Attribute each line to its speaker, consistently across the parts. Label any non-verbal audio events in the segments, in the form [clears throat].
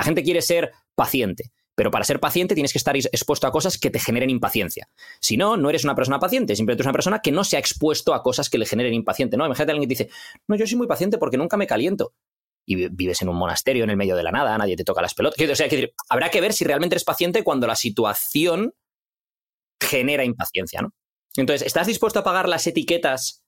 Speaker 1: La gente quiere ser paciente. Pero para ser paciente tienes que estar expuesto a cosas que te generen impaciencia. Si no, no eres una persona paciente, simplemente eres una persona que no se ha expuesto a cosas que le generen impaciente. No, imagínate a alguien que dice, no, yo soy muy paciente porque nunca me caliento. Y vives en un monasterio en el medio de la nada, nadie te toca las pelotas. O sea, que habrá que ver si realmente eres paciente cuando la situación genera impaciencia, ¿no? Entonces, ¿estás dispuesto a pagar las etiquetas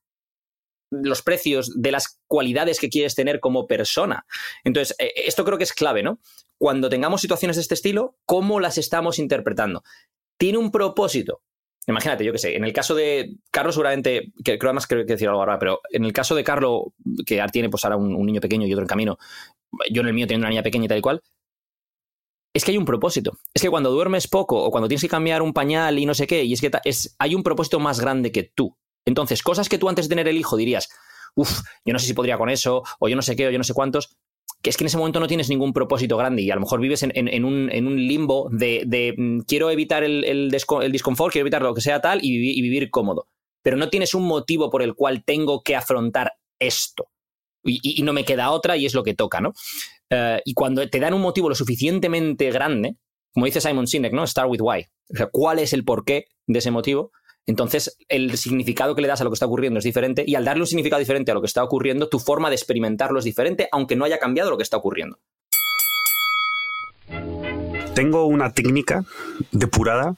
Speaker 1: los precios de las cualidades que quieres tener como persona. Entonces, eh, esto creo que es clave, ¿no? Cuando tengamos situaciones de este estilo, ¿cómo las estamos interpretando? ¿Tiene un propósito? Imagínate, yo qué sé, en el caso de Carlos seguramente, que creo además que decir algo ahora, pero en el caso de Carlos, que tiene pues ahora un, niño pequeño y otro en camino, yo en el mío teniendo una niña pequeña y tal y cual, es que hay un propósito. Es que cuando duermes poco o cuando tienes que cambiar un pañal y no sé qué, y es que es, hay un propósito más grande que tú. Entonces, cosas que tú antes de tener el hijo dirías, uff, yo no sé si podría con eso, o yo no sé qué, o yo no sé cuántos, que es que en ese momento no tienes ningún propósito grande y a lo mejor vives en, un, limbo de, mm, quiero evitar el, el, disconfort, quiero evitar lo que sea tal y, vivir cómodo. Pero no tienes un motivo por el cual tengo que afrontar esto. Y, no me queda otra y es lo que toca, ¿no? Eh, y cuando te dan un motivo lo suficientemente grande, como dice Simon Sinek, ¿no? Start with why. O sea, ¿cuál es el porqué de ese motivo? Entonces, el significado que le das a lo que está ocurriendo es diferente y al darle un significado diferente a lo que está ocurriendo, tu forma de experimentarlo es diferente, aunque no haya cambiado lo que está ocurriendo.
Speaker 2: Tengo una técnica depurada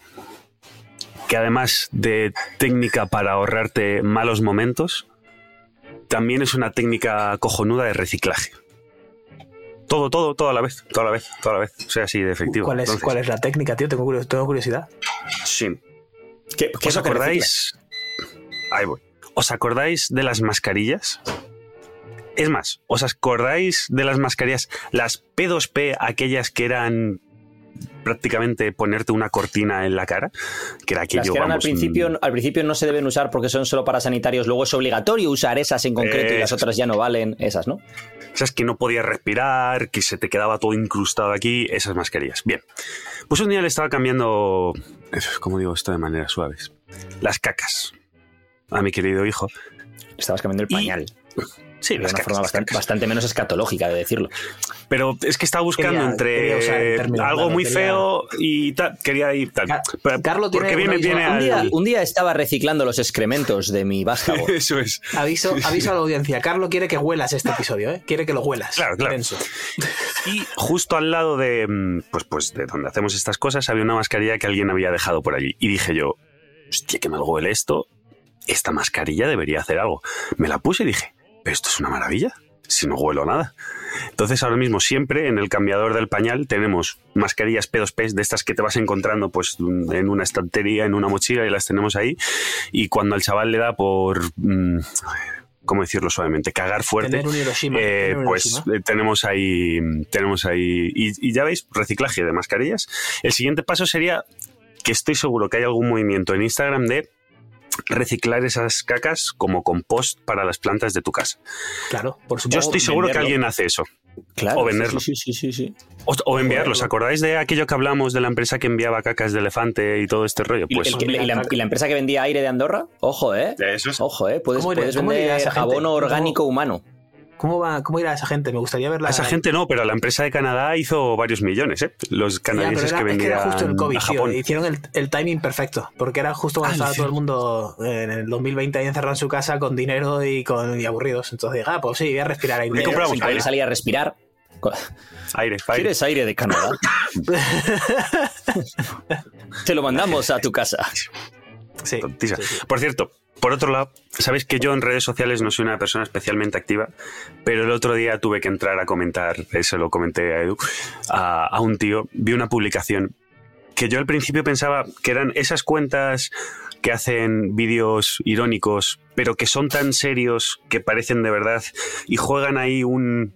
Speaker 2: que además de técnica para ahorrarte malos momentos, también es una técnica cojonuda de reciclaje. Todo, todo, toda la vez, toda la vez, toda la vez. O sea, así de efectivo.
Speaker 3: ¿Cuál es, ¿cuál es la técnica, tío? Tengo, curiosidad.
Speaker 2: Sí. ¿Os acordáis? Ahí voy. ¿Os acordáis de las mascarillas? Es más, ¿os acordáis de las mascarillas, las P2P, aquellas que eran prácticamente ponerte una cortina en la cara, que era aquello,
Speaker 1: que al principio, al principio no se deben usar porque son solo para sanitarios, luego es obligatorio usar esas en concreto y las otras ya no valen, esas, ¿no?
Speaker 2: Esas que no podías respirar, que se te quedaba todo incrustado aquí, esas mascarillas. Bien, pues un día le estaba cambiando, como digo esto de manera suaves, las cacas a mi querido hijo.
Speaker 1: estabas cambiando el pañal. Sí, de una forma bastante, menos escatológica de decirlo.
Speaker 2: Pero es que estaba buscando entre algo muy feo y tal. Quería ir tal.
Speaker 1: Carlos tiene un, día, un, día, estaba reciclando los excrementos de mi vástago. [laughs]
Speaker 2: Eso es.
Speaker 3: Aviso, aviso a la audiencia. Carlos quiere que huelas este episodio, ¿eh? Quiere que lo huelas.
Speaker 2: Claro, claro. Y justo al lado de, mm, pues, pues, de donde hacemos estas cosas había una mascarilla que alguien había dejado por allí. Y dije yo, hostia, que mal huele esto. Esta mascarilla debería hacer algo. Me la puse y dije, esto es una maravilla, si no huelo nada. Entonces ahora mismo siempre en el cambiador del pañal tenemos mascarillas P2P de estas que te vas encontrando pues en una estantería, en una mochila y las tenemos ahí. Y cuando al chaval le da por... Mm, ¿cómo decirlo suavemente? Cagar fuerte. Eh, pues eh, tenemos ahí, tenemos ahí, y, y, ya veis, reciclaje de mascarillas. El siguiente paso sería que estoy seguro que hay algún movimiento en Instagram de reciclar esas cacas como compost para las plantas de tu casa.
Speaker 3: Claro, por supuesto.
Speaker 2: Yo estoy seguro que alguien hace eso.
Speaker 1: Claro,
Speaker 2: o venderlo.
Speaker 1: Sí, sí, sí, sí.
Speaker 2: O, enviarlos. ¿Acordáis de aquello que hablamos de la empresa que enviaba cacas de elefante y todo este rollo? Pues,
Speaker 1: ¿Y, la, empresa que vendía aire de Andorra? Ojo, ¿eh?
Speaker 2: Eso es.
Speaker 1: Ojo, ¿eh? Puedes, puedes vender abono orgánico humano.
Speaker 3: ¿Cómo, va, ¿Cómo irá esa gente? Me gustaría verla.
Speaker 2: esa gente no, pero la empresa de Canadá hizo varios millones, ¿eh? Los canadienses que vendían. Es que era justo el COVID, Tío,
Speaker 3: hicieron el, timing perfecto, porque era justo cuando ah, estaba todo el mundo en el 2020 ahí encerrado en su casa con dinero y, con, y aburridos. Entonces dije, ah, pues sí, voy a respirar aire.
Speaker 1: Y compramos aire. salir a respirar.
Speaker 2: Aire,
Speaker 1: ¿Quieres aire de Canadá? [laughs] Te lo mandamos a tu casa.
Speaker 2: sí. Por cierto, por otro lado, sabéis que yo en redes sociales no soy una persona especialmente activa, pero el otro día tuve que entrar a comentar, eso lo comenté a Edu, a, un tío, vi una publicación que yo al principio pensaba que eran esas cuentas que hacen vídeos irónicos, pero que son tan serios que parecen de verdad y juegan ahí un,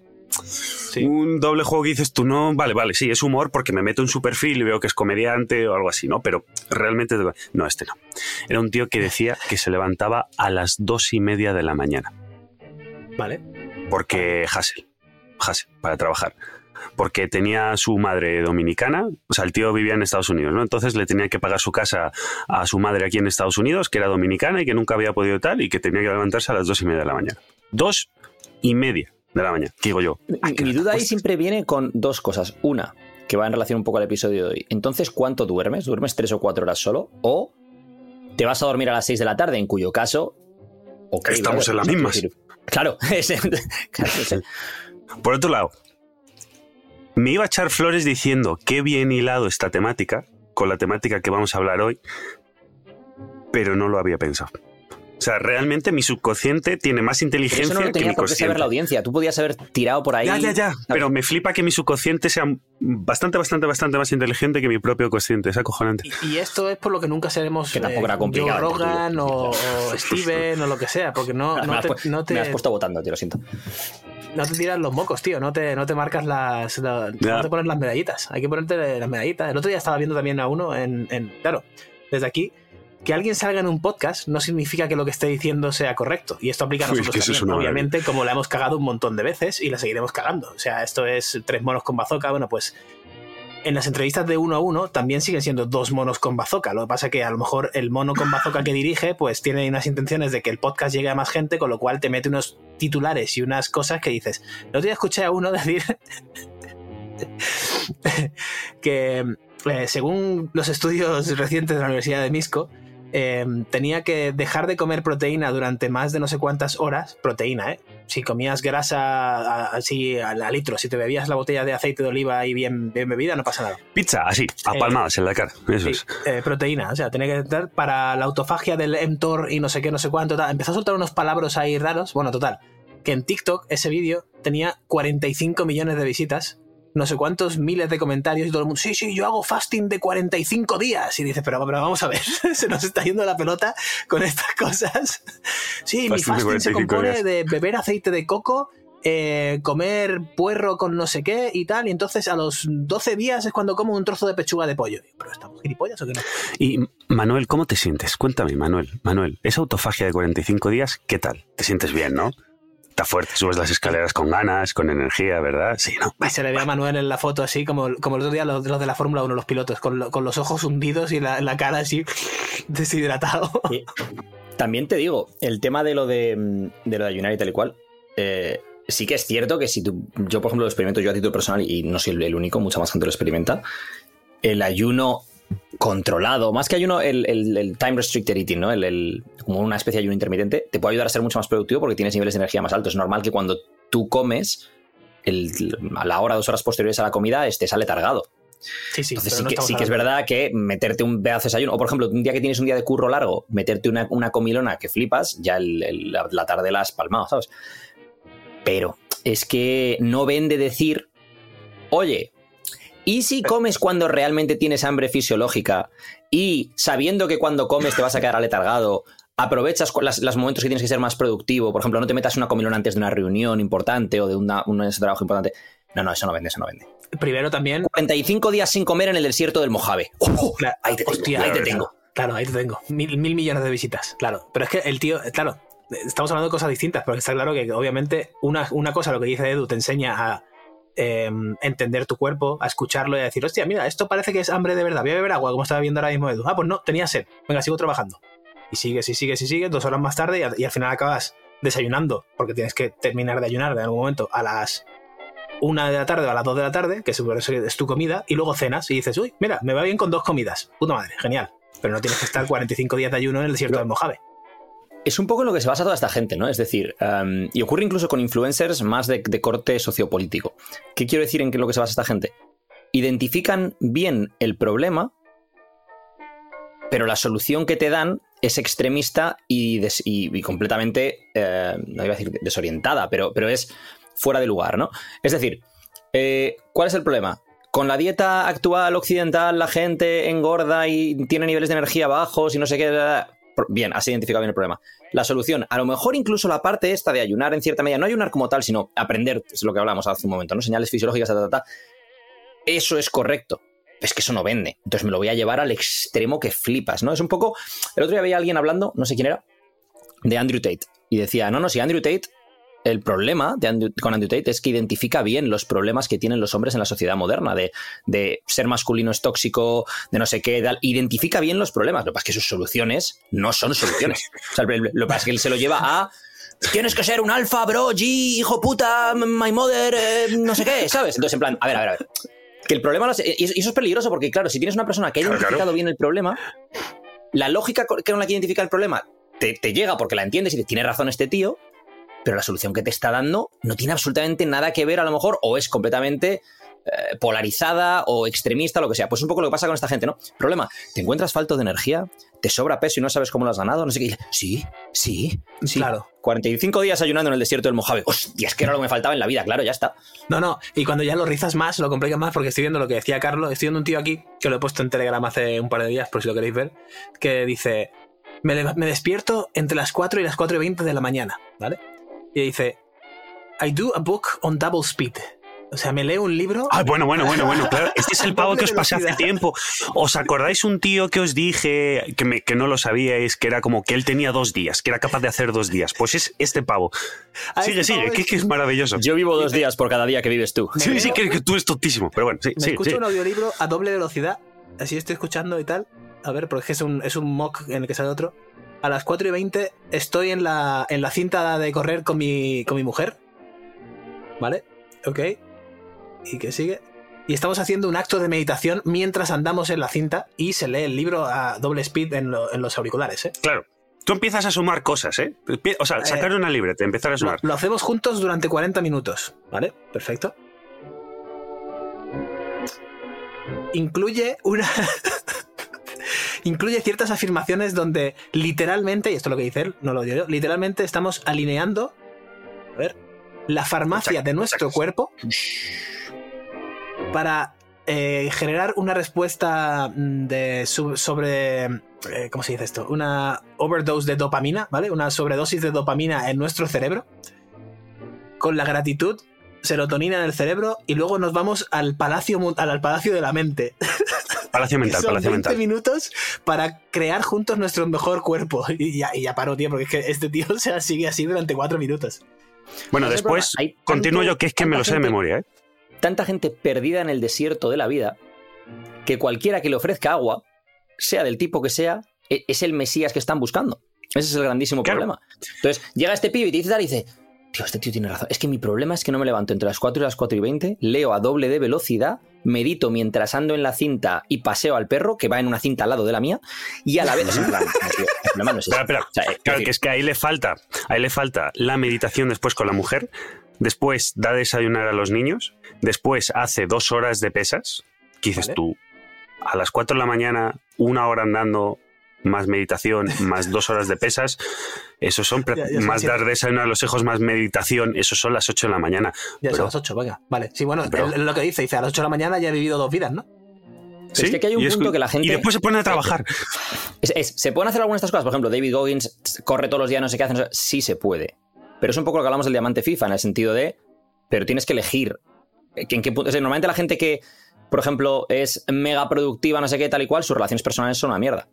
Speaker 2: un doble juego que dices tú, no, vale, vale, sí, es humor porque me meto en su perfil y veo que es comediante o algo así, ¿no? Pero realmente, no, este no. Era un tío que decía que se levantaba a las dos y media de la mañana.
Speaker 3: Vale.
Speaker 2: Porque Hassel, Hassel, para trabajar. Porque tenía su madre dominicana, o sea, el tío vivía en Estados Unidos, ¿no? Entonces le tenía que pagar su casa a su madre aquí en Estados Unidos, que era dominicana y que nunca había podido tal, y que tenía que levantarse a las dos y media de la mañana. Dos y media de la mañana. Digo yo.
Speaker 1: Mi, duda ahí siempre viene con dos cosas. Una, que va en relación un poco al episodio de hoy. Entonces, ¿cuánto duermes? ¿Duermes tres o cuatro horas solo? ¿O te vas a dormir a las seis de la tarde? En cuyo caso.
Speaker 2: Estamos en las mismas.
Speaker 1: Claro, [laughs] [laughs]
Speaker 2: Por otro lado, me iba a echar flores diciendo qué bien hilado esta temática con la temática que vamos a hablar hoy, pero no lo había pensado. O sea, realmente mi subconsciente tiene más inteligencia eso no lo tenía que por qué
Speaker 1: saber la audiencia. Tú podías haber tirado por ahí.
Speaker 2: Ya, ya, ya. Pero me flipa que mi subconsciente sea bastante, bastante, bastante más inteligente que mi propio consciente. Es acojonante.
Speaker 3: Y, esto es por lo que nunca seremos.
Speaker 1: Que tampoco era eh, complicado.
Speaker 3: Joe Rogan [laughs] o, Steven o lo que sea. Porque no, [laughs] no, te,
Speaker 1: Me has puesto votando, tío, lo siento.
Speaker 3: No te tiras los mocos, tío. No te, no te marcas las. no te pones las medallitas. Hay que ponerte las medallitas. El otro día estaba viendo también a uno en. en claro, desde aquí que alguien salga en un podcast no significa que lo que esté diciendo sea correcto. Y esto aplica a nosotros también. Obviamente, como la hemos cagado un montón de veces y la seguiremos cagando. O sea, esto es tres monos con bazooka. Bueno, pues en las entrevistas de uno a uno también siguen siendo dos monos con bazooka. Lo que pasa es que a lo mejor el mono con bazooka que dirige, pues tiene unas intenciones de que el podcast llegue a más gente, con lo cual te mete unos titulares y unas cosas que dices. Otro día escuché a uno [laughs] decir que eh, según los estudios recientes de la Universidad de Misco, Em, tenía que dejar de comer proteína durante más de no sé cuántas horas, proteína, ¿eh? Si comías grasa así al, litro, si te bebías la botella de aceite de oliva y bien, bien bebida, no pasa nada.
Speaker 2: Pizza, así, a eh, palmadas en la cara, eso es.
Speaker 3: Eh, proteína, o sea, tenía que dar para la autofagia del mTOR y no sé qué, no sé cuánto. Empezó a soltar unos palabras ahí raros. Bueno, total, que en TikTok ese vídeo tenía 45 millones de visitas no sé cuántos miles de comentarios y todo el mundo, sí, sí, yo hago fasting de 45 días. Y dices, pero, pero vamos a ver, [laughs] se nos está yendo la pelota con estas cosas. Sí, mi fasting se compone de beber aceite de coco, eh, comer puerro con no sé qué y tal, y entonces a los 12 días es cuando como un trozo de pechuga de pollo. ¿Pero estamos gilipollas o qué no?
Speaker 2: Y Manuel, ¿cómo te sientes? Cuéntame, Manuel. Manuel, esa autofagia de 45 días, ¿qué tal? ¿Te sientes bien, no? Está fuerte, subes las escaleras con ganas, con energía, ¿verdad? Sí, ¿no?
Speaker 3: Se le ve a Manuel en la foto así, como, como el otro día los, de la Fórmula 1, los pilotos, con, los ojos hundidos y la, cara así [laughs] deshidratado.
Speaker 1: También te digo, el tema de lo de, de, lo de ayunar y tal y cual, eh, sí que es cierto que si tú, yo por ejemplo lo experimento yo a título personal y no soy el único, mucha más gente lo experimenta, el ayuno controlado, más que ayuno, el, el, time restricted eating, ¿no? El, como una especie de ayuno intermitente, te puede ayudar a ser mucho más productivo porque tienes niveles de energía más altos. Es normal que cuando tú comes, a la hora, dos horas posteriores a la comida, estés aletargado.
Speaker 3: Sí, sí,
Speaker 1: Entonces sí que, es verdad que meterte un pedazo de desayuno, o por ejemplo, un día que tienes un día de curro largo, meterte una, comilona que flipas, ya la, la tarde la has palmado, ¿sabes? Pero es que no vende decir, oye, ¿Y si comes cuando realmente tienes hambre fisiológica y sabiendo que cuando comes te vas a quedar aletargado, aprovechas los momentos que tienes que ser más productivo? Por ejemplo, no te metas una comilona antes de una reunión importante o de una, un trabajo importante. No, no, eso no vende, eso no vende.
Speaker 3: Primero también.
Speaker 1: 45 días sin comer en el desierto del Mojave. ahí te tengo. ahí te tengo.
Speaker 3: Claro, ahí te tengo. Mil, mil millones de visitas. Claro. Pero es que el tío, claro, estamos hablando de cosas distintas, porque está claro que obviamente una, una cosa, lo que dice Edu, te enseña a Em, entender tu cuerpo, a escucharlo y a decir, hostia, mira, esto parece que es hambre de verdad, voy a beber agua, como estaba viendo ahora mismo Edu. Ah, pues no, tenía sed, venga, sigo trabajando. Y sigues y sigues y sigues, dos horas más tarde y, al final acabas desayunando, porque tienes que terminar de ayunar en algún momento a las una de la tarde o a las dos de la tarde, que es tu comida, y luego cenas y dices, uy, mira, me va bien con dos comidas. Puta madre, genial. Pero no tienes que estar 45 días de ayuno en el desierto del Mojave
Speaker 1: es un poco en lo que se basa toda esta gente, ¿no? Es decir, em, y ocurre incluso con influencers más de, corte sociopolítico. ¿Qué quiero decir en lo que se basa esta gente? Identifican bien el problema, pero la solución que te dan es extremista y, completamente, eh, no iba a decir desorientada, pero, pero es fuera de lugar, ¿no? Es decir, eh, ¿cuál es el problema? Con la dieta actual occidental la gente engorda y tiene niveles de energía bajos y no sé qué bien, has identificado bien el problema. La solución, a lo mejor incluso la parte esta de ayunar en cierta medida, no ayunar como tal, sino aprender, es lo que hablamos hace un momento, ¿no? Señales fisiológicas, eso es correcto. Es que eso no vende. Entonces me lo voy a llevar al extremo que flipas, ¿no? Es un poco. El otro día veía a alguien hablando, no sé quién era, de Andrew Tate. Y decía, no, no, si Andrew Tate el problema con Andrew Tate es que identifica bien los problemas que tienen los hombres en la sociedad moderna, de, ser masculino es tóxico, de no sé qué, identifica bien los problemas. Lo que pasa es que sus soluciones no son soluciones. lo que pasa es que él se lo lleva a tienes que ser un alfa, bro, G, hijo puta, my mother, eh, no sé qué, ¿sabes? Entonces, en plan, a ver, a ver, a ver. Que el problema, y eso es peligroso porque, claro, si tienes una persona que ha identificado bien el problema, la lógica con la que identifica el problema te, te llega porque la entiendes y tiene razón este tío, pero la solución que te está dando no tiene absolutamente nada que ver a lo mejor o es completamente eh, polarizada o extremista, lo que sea. Pues un poco lo que pasa con esta gente, ¿no? Problema, ¿te encuentras falto de energía? ¿Te sobra peso y no sabes cómo lo has ganado? No sé qué. Sí, sí, sí.
Speaker 3: Claro.
Speaker 1: 45 días ayunando en el desierto del Mojave. Hostia, es que era lo que me faltaba en la vida, claro, ya está.
Speaker 3: No, no, y cuando ya lo rizas más, lo complicas más, porque estoy viendo lo que decía Carlos, estoy viendo un tío aquí, que lo he puesto en Telegram hace un par de días, por si lo queréis ver, que dice, me, despierto entre las 4 y las 4 y 20 de la mañana, ¿vale? Y dice, I do a book on double speed. O sea, me leo un libro.
Speaker 2: Ah, bueno, bueno, bueno, bueno, claro. Este es el pavo que os pasé hace tiempo. ¿Os acordáis un tío que os dije que, me, que no lo sabíais, que era como que él tenía dos días, que era capaz de hacer dos días? Pues es este pavo. Sigue, este sigue, que, es maravilloso.
Speaker 1: Yo vivo dos días por cada día que vives tú.
Speaker 2: Sí, sí, que, tú es tontísimo, pero bueno, sí.
Speaker 3: Me escucho un audiolibro a doble velocidad, así estoy escuchando y tal. A ver, porque es un, es un mock en el que sale otro. A las 4 y 20 estoy en la, en la cinta de correr con mi, con mi mujer. ¿Vale? Ok y que sigue. Y estamos haciendo un acto de meditación mientras andamos en la cinta y se lee el libro a doble speed en, los auriculares. ¿eh?
Speaker 2: Claro. Tú empiezas a sumar cosas, ¿eh? O sea, sacar eh, una libreta, empezar a sumar.
Speaker 3: Lo, hacemos juntos durante 40 minutos, ¿vale? Perfecto. Incluye una. [laughs] incluye ciertas afirmaciones donde literalmente, y esto es lo que dice él, no lo digo yo, literalmente estamos alineando. A ver. La farmacia de nuestro cuerpo para eh, generar una respuesta mm, de, sobre. Eh, ¿Cómo se dice esto? Una overdose de dopamina, ¿vale? Una sobredosis de dopamina en nuestro cerebro. Con la gratitud, serotonina en el cerebro y luego nos vamos al palacio, al, palacio de la mente. [laughs]
Speaker 2: Palacio mental,
Speaker 3: Son
Speaker 2: palacio
Speaker 3: 20 minutos para crear juntos nuestro mejor cuerpo. [laughs] Y ya, y ya paro, tío, porque es que este tío [laughs] se sigue así durante cuatro minutos.
Speaker 2: Bueno, después continúo yo, que es que me lo sé de memoria, ¿eh?
Speaker 1: tanta gente perdida en el desierto de la vida que cualquiera que le ofrezca agua, sea del tipo que sea, e-, es el Mesías que están buscando. Ese es el grandísimo problema. Entonces, llega este pibe y te dice y dice, tío, este tío tiene razón. Es que mi problema es que no me levanto entre las 4 y las 4 y 20, leo a doble de velocidad, medito mientras ando en la cinta y paseo al perro, que va en una cinta al lado de la mía, y a la vez...
Speaker 2: claro, que es que ahí le falta, ahí le falta la meditación después con la mujer, después da desayunar a los niños, después hace dos horas de pesas, ¿qué dices tú? A las 4 de la mañana, una hora andando, más meditación, más dos horas de pesas, eso [laughs] son más dar desayunar a los hijos, más meditación, eso son las 8 de la mañana.
Speaker 3: Ya son las 8, venga. Vale, sí, bueno, lo que dice, dice, a las 8 de la mañana ya he vivido dos vidas, ¿no?
Speaker 1: Sí, es que hay un punto que la gente.
Speaker 2: Y después se pone a trabajar. [laughs]
Speaker 1: ¿Se pueden hacer algunas de estas cosas? Por ejemplo, David Goggins corre todos los días, no sé qué hace. sí se puede. Pero es un poco lo que hablamos del diamante FIFA, en el sentido de, pero tienes que elegir en qué punto. normalmente la gente que, por ejemplo, es mega productiva, no sé qué, tal y cual, sus relaciones personales son una mierda.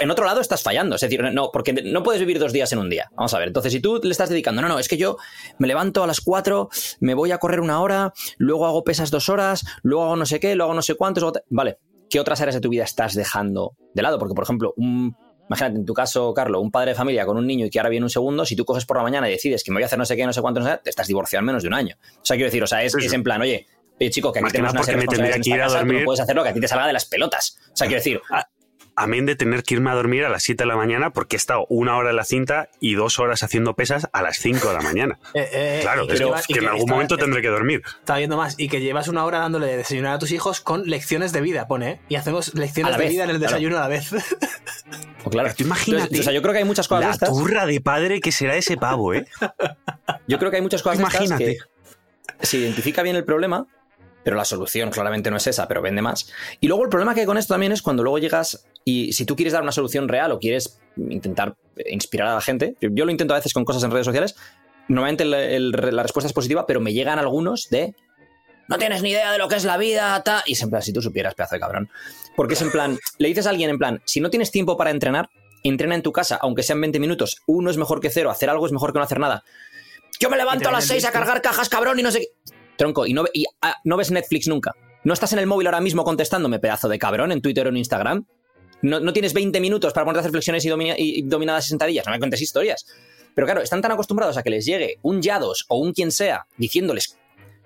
Speaker 1: En otro lado estás fallando, es decir, no, porque no puedes vivir dos días en un día. Vamos a ver, entonces si tú le estás dedicando, no, no, es que yo me levanto a las cuatro, me voy a correr una hora, luego hago pesas dos horas, luego hago no sé qué, luego hago no sé cuántos, vale, ¿qué otras áreas de tu vida estás dejando de lado? Porque, por ejemplo, un Imagínate, en tu caso, Carlos, un padre de familia con un niño y que ahora viene un segundo, si tú coges por la mañana y decides que me voy a hacer no sé qué, no sé cuánto, no sé, te estás divorciando en menos de un año. O sea, quiero decir, o sea, es, en plan, oye, oye, chico, que aquí tenemos una serie de que tú no puedes hacer lo que a ti te salga de las pelotas. O sea, quiero decir,
Speaker 2: ah, amén de tener que irme a dormir a las 7 de la mañana porque he estado una hora en la cinta y dos horas haciendo pesas a las 5 de la mañana. [laughs] Eh, eh, claro, es que, en algún momento tendré que dormir.
Speaker 3: Está viendo más. Y que llevas una hora dándole de desayunar a tus hijos con lecciones de vida, pone. ¿eh? Y hacemos lecciones de vida en el desayuno a la vez.
Speaker 1: Pues claro.
Speaker 2: imagínate.
Speaker 1: o sea, yo creo que hay muchas cosas.
Speaker 2: La turra de padre que será ese pavo, ¿eh?
Speaker 1: Yo creo que hay muchas cosas. Imagínate. que se identifica bien el problema, pero la solución claramente no es esa, pero vende más. Y luego el problema que hay con esto también es cuando luego llegas y si tú quieres dar una solución real o quieres intentar inspirar a la gente, yo lo intento a veces con cosas en redes sociales, normalmente la respuesta es positiva, pero me llegan algunos de no tienes ni idea de lo que es la vida, ta, y es en plan, si tú supieras, pedazo de cabrón. Porque es en plan, le dices a alguien en plan, si no tienes tiempo para entrenar, entrena en tu casa, aunque sean 20 minutos, uno es mejor que cero, hacer algo es mejor que no hacer nada. Yo me levanto a las 6 a cargar cajas, cabrón, y no sé qué. Tronco, y no, ah, no ves Netflix nunca. ¿No estás en el móvil ahora mismo contestándome, pedazo de cabrón, en Twitter o en Instagram? ¿No, tienes 20 minutos para ponerte a hacer flexiones y, y dominadas y sentadillas? No me cuentes historias. Pero claro, están tan acostumbrados a que les llegue un Yados o un quien sea diciéndoles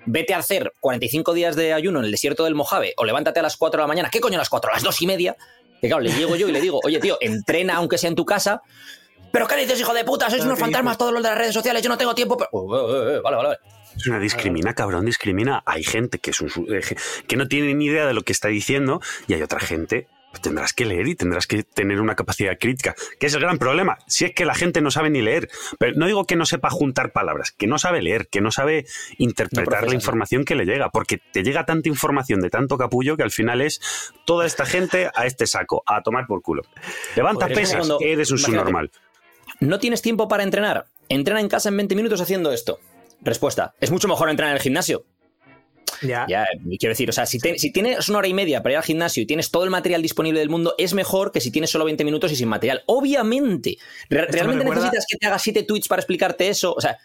Speaker 1: vete a hacer 45 días de ayuno en el desierto del Mojave o levántate a las 4 de la mañana. ¿Qué coño a las 4? A las 2 y media. Que claro, le llego yo y le digo, oye, tío, entrena aunque sea en tu casa. ¿Pero qué dices, hijo de puta? Sois unos fantasmas todos los de las redes sociales, yo no tengo tiempo. Pero... Uh, uh, uh, vale, vale, vale.
Speaker 2: Es una discrimina, cabrón, discrimina. Hay gente que, es un, que no tiene ni idea de lo que está diciendo y hay otra gente pues tendrás que leer y tendrás que tener una capacidad crítica, que es el gran problema. Si es que la gente no sabe ni leer, pero no digo que no sepa juntar palabras, que no sabe leer, que no sabe interpretar la información que le llega, porque te llega tanta información de tanto capullo que al final es toda esta gente a este saco, a tomar por culo. Levanta pesas, eres un subnormal.
Speaker 1: ¿No tienes tiempo para entrenar? Entrena en casa en 20 minutos haciendo esto. Respuesta, es mucho mejor entrenar en el gimnasio.
Speaker 3: Ya.
Speaker 1: ya. quiero decir, o sea, si, si, tienes una hora y media para ir al gimnasio y tienes todo el material disponible del mundo, es mejor que si tienes solo 20 minutos y sin material. Obviamente. ¿Realmente necesitas que te haga 7 tweets para explicarte eso? O sea.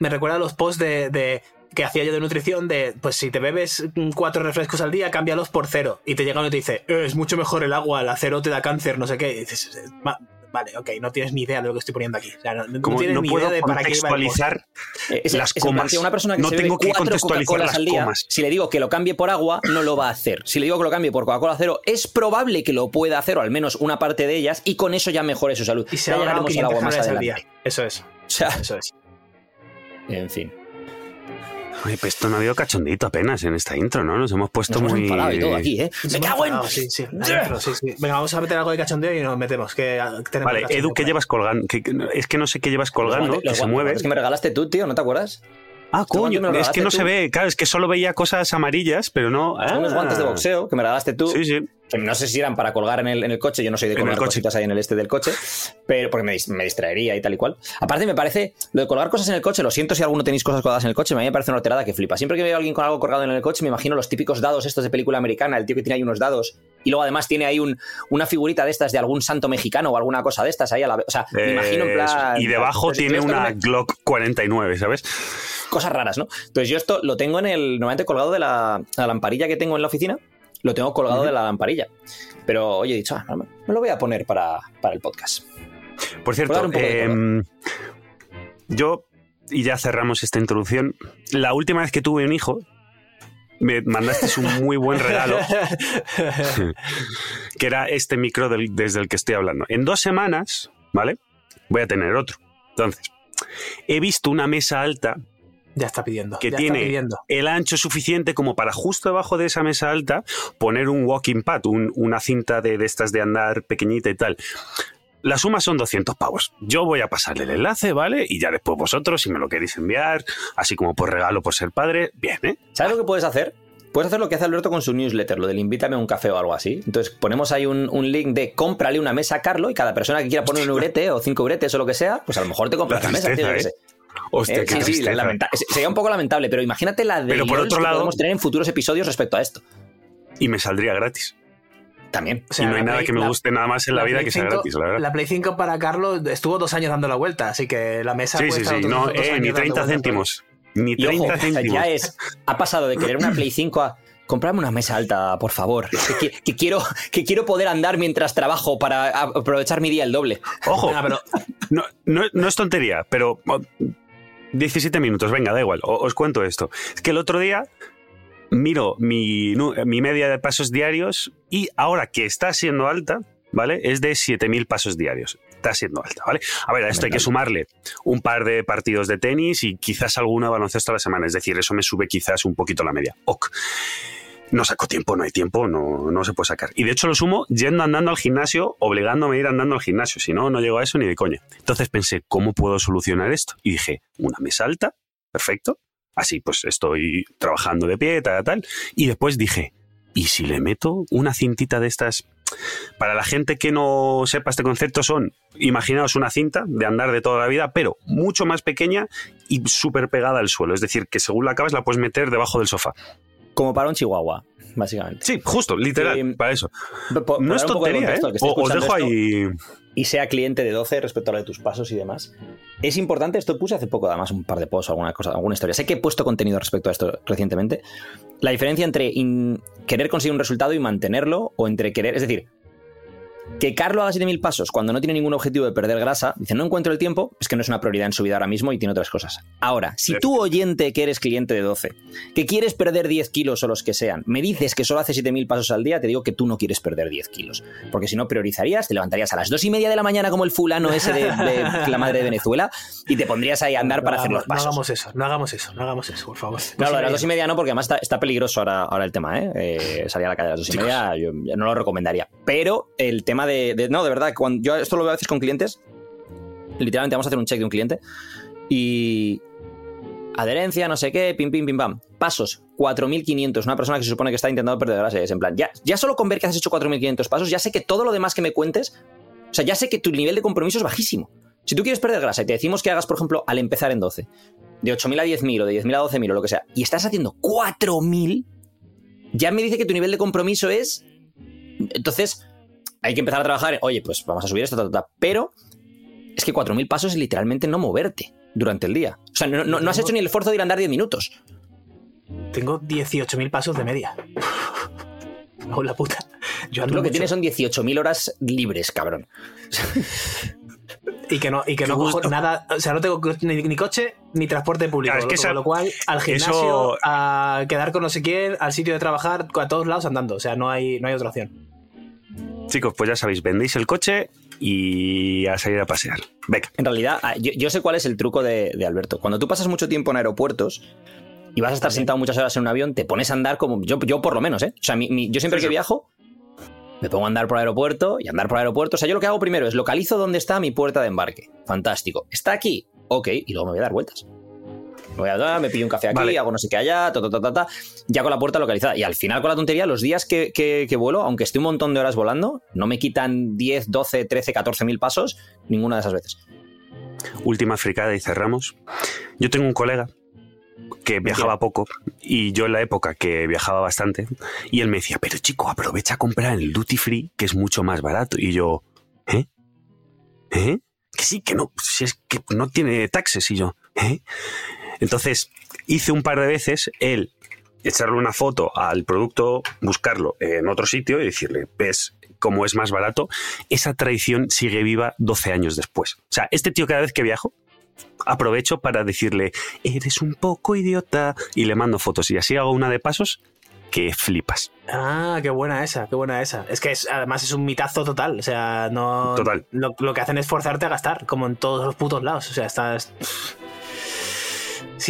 Speaker 3: Me recuerda a los posts de, que hacía yo de nutrición de, pues si te bebes cuatro refrescos al día, cámbialos por cero. Y te llega uno y te dice, eh, es mucho mejor el agua, el acero te da cáncer, no sé qué. Y dices, vale, ok, no tienes ni idea de lo que estoy poniendo aquí. O sea, no,
Speaker 2: Como
Speaker 3: tienes
Speaker 2: no
Speaker 3: ni
Speaker 2: puedo
Speaker 3: idea de para qué iba
Speaker 2: contextualizar
Speaker 1: Es-
Speaker 2: las
Speaker 1: es
Speaker 2: comas.
Speaker 1: Una persona que
Speaker 2: no
Speaker 1: se
Speaker 2: tengo
Speaker 1: bebe
Speaker 2: que
Speaker 1: cuatro
Speaker 2: contextualizar las
Speaker 1: al día,
Speaker 2: comas.
Speaker 1: si le digo que lo cambie por agua, no lo va a hacer. Si le digo que lo cambie por Coca-Cola cero, es probable que lo pueda hacer, o al menos una parte de ellas, y con eso ya mejore su salud.
Speaker 3: Y se
Speaker 1: ya llegaremos al
Speaker 3: 500
Speaker 1: agua más adelante.
Speaker 3: día. Eso es,
Speaker 1: O sea,
Speaker 3: eso es.
Speaker 1: en fin.
Speaker 2: Oye, pues esto no ha habido cachondito apenas en esta intro, ¿no? Nos hemos puesto
Speaker 1: Nos hemos
Speaker 2: muy...
Speaker 1: enfadado y todo aquí, ¿eh? ¡Me
Speaker 3: hemos
Speaker 1: cago en!
Speaker 3: Sí, sí, la intro, sí, sí. Venga, vamos a meter algo de cachondeo y nos metemos. Que ah, tenemos
Speaker 2: Vale, Edu, ¿qué llevas colgando? Que- es que no sé qué llevas colgando,
Speaker 1: Los
Speaker 2: que se mueve.
Speaker 1: guantes que me regalaste tú, tío, ¿no te acuerdas?
Speaker 2: Ah, coño, es que no se ve, claro, es que solo veía cosas amarillas, pero no...
Speaker 1: Son unos
Speaker 2: Ah.
Speaker 1: guantes de boxeo que me regalaste tú.
Speaker 2: Sí, sí.
Speaker 1: No sé si eran para colgar en el, en el coche, yo no soy de colgar cositas ahí en el este del coche, pero porque me, dis- me distraería y tal y cual. Aparte me parece, lo de colgar cosas en el coche, lo siento si alguno tenéis cosas colgadas en el coche, a mí me parece una alterada que flipa. Siempre que veo a alguien con algo colgado en el coche, me imagino los típicos dados estos de película americana, el tío que tiene ahí unos dados y luego además tiene ahí un, una figurita de estas de algún santo mexicano o alguna cosa de estas ahí a la vez. O sea, me imagino en
Speaker 2: Eh,
Speaker 1: plan...
Speaker 2: y debajo
Speaker 1: pues
Speaker 2: tiene una Glock 49, ¿sabes?
Speaker 1: cosas raras, ¿no? Entonces yo esto lo tengo en el, normalmente colgado de la, la lamparilla que tengo en la oficina, lo tengo colgado de la lamparilla. Pero oye, he dicho, ah, me lo voy a poner para, para el podcast.
Speaker 2: Por cierto, em, yo, y ya cerramos esta introducción, la última vez que tuve un hijo, me mandaste un muy buen regalo, [laughs] que era este micro del- desde el que estoy hablando. En dos semanas, ¿vale? Voy a tener otro. Entonces, he visto una mesa alta
Speaker 3: Ya está pidiendo.
Speaker 2: que
Speaker 3: ya
Speaker 2: tiene
Speaker 3: está pidiendo.
Speaker 2: el ancho suficiente como para justo debajo de esa mesa alta poner un walking pad, un- una cinta de, de estas de andar pequeñita y tal. La suma son 200 pavos. Yo voy a pasarle el enlace, ¿vale? Y ya después vosotros, si me lo queréis enviar, así como por regalo por ser padre, bien, ¿eh?
Speaker 1: ¿Sabes lo que puedes hacer? Puedes hacer lo que hace Alberto con su newsletter, lo del invítame a un café o algo así. Entonces ponemos ahí un, un link de cómprale una mesa a Carlo y cada persona que quiera poner un eurete o cinco euretes o lo que sea, pues a lo mejor te compras
Speaker 2: La
Speaker 1: la mesa.
Speaker 2: ¿eh? Hostia,
Speaker 1: Eh,
Speaker 2: qué
Speaker 1: sí, sí,
Speaker 2: tristeza.
Speaker 1: lamenta- sería un poco lamentable, pero imagínate la de
Speaker 2: Pero por otro
Speaker 1: que podemos tener en futuros episodios respecto a esto.
Speaker 2: Y me saldría gratis.
Speaker 1: También.
Speaker 3: O sea,
Speaker 2: y no hay nada
Speaker 3: Play-
Speaker 2: que me
Speaker 3: la-
Speaker 2: guste nada más en la, vida
Speaker 3: Play
Speaker 2: que sea
Speaker 3: 5
Speaker 2: gratis, la verdad.
Speaker 3: La Play 5 para Carlos estuvo dos años dando la vuelta, así que la mesa
Speaker 2: sí,
Speaker 3: puede
Speaker 2: sí,
Speaker 3: estar
Speaker 2: sí. No, eh, ni
Speaker 3: dando
Speaker 2: 30
Speaker 3: vueltas
Speaker 2: céntimos. Ni
Speaker 1: Y
Speaker 2: 30
Speaker 1: ojo, o sea, [laughs]
Speaker 2: céntimos.
Speaker 1: ya es. Ha pasado de querer una Play 5 a. Comprarme una mesa alta, por favor. Que, qui- que quiero, que quiero poder andar mientras trabajo para aprovechar mi día el doble.
Speaker 2: Ojo,
Speaker 3: Ah, pero
Speaker 2: no, no, no es tontería, pero 17 minutos, venga, da igual, o- os cuento esto. Es que el otro día miro mi media de pasos diarios y ahora que está siendo alta, ¿vale? Es de 7.000 pasos diarios. Está siendo alta, ¿vale? A ver, a esto hay que sumarle un par de partidos de tenis y quizás alguna baloncesto a la semana. Es decir, eso me sube quizás un poquito la media. Ok. No saco tiempo, no hay tiempo, no, no se puede sacar. Y de hecho lo sumo yendo andando al gimnasio, obligándome a ir andando al gimnasio. Si no, no llego a eso ni de coña. Entonces pensé, ¿cómo puedo solucionar esto? Y dije, una mesa alta, perfecto. Así pues estoy trabajando de pie, tal, tal. Y después dije, ¿y si le meto una cintita de estas? Para la gente que no sepa este concepto son, imaginaos una cinta de andar de toda la vida, pero mucho más pequeña y súper pegada al suelo. Es decir, que según la acabas la puedes meter debajo del sofá.
Speaker 1: Como para un chihuahua, básicamente.
Speaker 2: Sí, justo, literal, para eso. No es tontería, ¿eh? O- Os dejo ahí...
Speaker 1: Y sea cliente de 12 respecto a lo de tus pasos y demás. Es importante, esto puse hace poco, además, un par de posts o alguna cosa, alguna historia. Sé que he puesto contenido respecto a esto recientemente. La diferencia entre in- querer conseguir un resultado y mantenerlo, o entre querer. Es decir, Que Carlos haga 7.000 pasos cuando no tiene ningún objetivo de perder grasa, dice, no encuentro el tiempo, es que no es una prioridad en su vida ahora mismo y tiene otras cosas. Ahora, si tú oyente que eres cliente de 12, que quieres perder 10 kilos o los que sean, me dices que solo hace 7.000 pasos al día, te digo que tú no quieres perder 10 kilos. Porque si no priorizarías, te levantarías a las 2 y media de la mañana como el fulano ese de, de [laughs] la madre de Venezuela y te pondrías ahí a andar para hacer los pasos.
Speaker 3: No hagamos eso, no hagamos eso, no hagamos eso, por favor.
Speaker 1: Claro, a las 2 y media no, porque además está, está peligroso ahora, ahora el tema, ¿eh? eh salir a la calle a las 2 y media, yo no lo recomendaría. Pero el tema de, No, de verdad, cuando yo esto lo veo a veces con clientes. Literalmente vamos a hacer un check de un cliente. Y. Adherencia, no sé qué, pim, pim, pim, pam. Pasos, 4.500. Una persona que se supone que está intentando perder grasa. Es en plan, ya, ya solo con ver que has hecho 4.500 pasos, ya sé que todo lo demás que me cuentes. O sea, ya sé que tu nivel de compromiso es bajísimo. Si tú quieres perder grasa y te decimos que hagas, por ejemplo, al empezar en 12, de 8.000 a 10.000 o de 10.000 a 12.000 o lo que sea, y estás haciendo 4.000, ya me dice que tu nivel de compromiso es. Entonces, hay que empezar a trabajar, oye, pues vamos a subir esto, pero es que 4.000 pasos es literalmente no moverte durante el día. O sea, no, no, no has hecho ni el esfuerzo de ir a andar 10 minutos.
Speaker 3: Tengo 18.000 pasos de media. Oh, la puta.
Speaker 1: Yo Tú lo que tienes son 18.000 horas libres, cabrón.
Speaker 3: y que no, y que no cojo nada, o sea, no tengo ni, ni coche ni transporte público. Claro, es que con lo cual, al gimnasio, eso... a quedar con no sé quién, al sitio de trabajar, a todos lados andando. O sea, no hay, no hay otra opción.
Speaker 2: Chicos, pues ya sabéis, vendéis el coche y a salir a pasear. Venga.
Speaker 1: En realidad, ah, yo, yo sé cuál es el truco de, de, Alberto. Cuando tú pasas mucho tiempo en aeropuertos y vas a estar sentado muchas horas en un avión, te pones a andar como. Yo, yo por lo menos, ¿eh? O sea, mi, mi, yo siempre sí, que viajo, me pongo a andar por aeropuerto y andar por aeropuerto. O sea, yo lo que hago primero es localizo dónde está mi puerta de embarque. Fantástico. ¿Está aquí? Ok, y luego me voy a dar vueltas. Voy a me pillo un café aquí, vale. hago no sé qué allá, ta, ta, ta, ya con la puerta localizada. Y al final, con la tontería, los días que, que, que, vuelo, aunque esté un montón de horas volando, no me quitan 10, 12, 13, 14 mil pasos ninguna de esas veces.
Speaker 2: Última fricada y cerramos. Yo tengo un colega que viajaba poco y yo en la época que viajaba bastante y él me decía, pero chico, aprovecha a comprar en el duty free que es mucho más barato. Y yo, ¿eh? ¿Eh? Que sí, que no, si es que no tiene taxes. Y yo, ¿eh? Entonces hice un par de veces él echarle una foto al producto, buscarlo en otro sitio y decirle, ves cómo es más barato. Esa tradición sigue viva 12 años después. O sea, este tío cada vez que viajo, aprovecho para decirle, eres un poco idiota, y le mando fotos y así hago una de pasos que flipas.
Speaker 3: Ah, qué buena esa, qué buena esa. Es que es, además es un mitazo total. O sea, no.
Speaker 2: Total.
Speaker 3: Lo, lo, que hacen es forzarte a gastar, como en todos los putos lados. O sea, estás.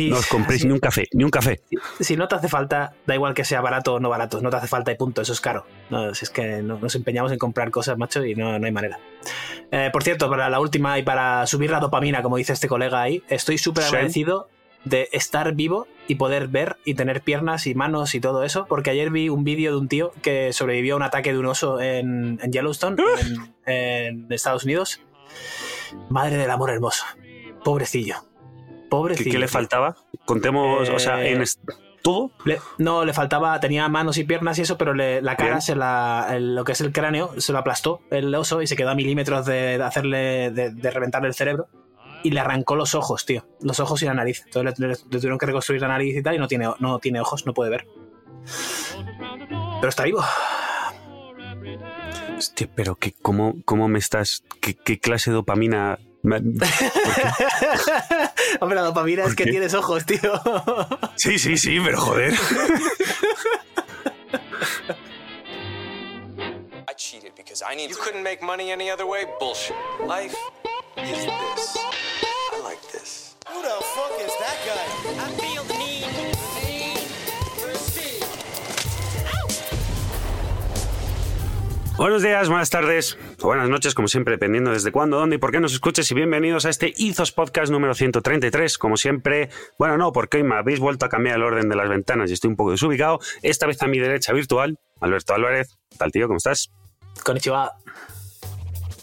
Speaker 2: No os compréis ni un café, ni un café.
Speaker 3: Si, si, no te hace falta, da igual que sea barato o no barato, no te hace falta y punto, eso es caro. No, si es que no, nos empeñamos en comprar cosas, macho, y no, no hay manera. Eh, por cierto, para la última y para subir la dopamina, como dice este colega ahí, estoy súper agradecido de estar vivo y poder ver y tener piernas y manos y todo eso, porque ayer vi un vídeo de un tío que sobrevivió a un ataque de un oso en, en Yellowstone, en, en Estados Unidos. Madre del amor hermoso. Pobrecillo. Pobrecillo.
Speaker 2: ¿Qué, ¿Qué, le faltaba? Contemos, eh, o sea, en todo.
Speaker 3: Le, no, le faltaba, tenía manos y piernas y eso, pero le, la cara, se la, el, lo que es el cráneo, se lo aplastó el oso y se quedó a milímetros de, de hacerle, de, de, reventarle el cerebro. Y le arrancó los ojos, tío. Los ojos y la nariz. Entonces le tuvieron que reconstruir la nariz y tal, y no tiene, no tiene ojos, no puede ver. Pero está vivo.
Speaker 2: Hostia, pero que, ¿cómo, ¿cómo me estás? ¿Qué, qué clase de dopamina [laughs]
Speaker 3: Hombre, la dopamina es que tienes ojos, tío.
Speaker 2: sí, sí, sí, pero joder. [laughs] I cheated because I need You couldn't make money any other way? Bullshit. Life is this. I like this. Who the fuck is that guy? I feel the need. Buenos días, buenas tardes, buenas noches, como siempre, dependiendo desde cuándo, dónde y por qué nos escuches. Y bienvenidos a este Izos Podcast número 133. Como siempre, bueno, no, porque hoy me habéis vuelto a cambiar el orden de las ventanas y estoy un poco desubicado. Esta vez a mi derecha virtual, Alberto Álvarez. ¿Qué tal, tío? ¿Cómo estás?
Speaker 3: Konnichiwa.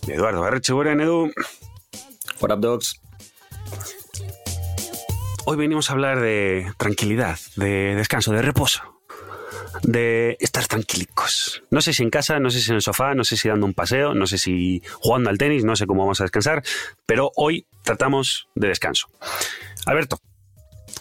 Speaker 2: Eduardo Barrecheguren, Edu.
Speaker 1: What up, dogs?
Speaker 2: Hoy venimos a hablar de tranquilidad, de descanso, de reposo de estar tranquilicos. No sé si en casa, no sé si en el sofá, no sé si dando un paseo, no sé si jugando al tenis, no sé cómo vamos a descansar, pero hoy tratamos de descanso. Alberto,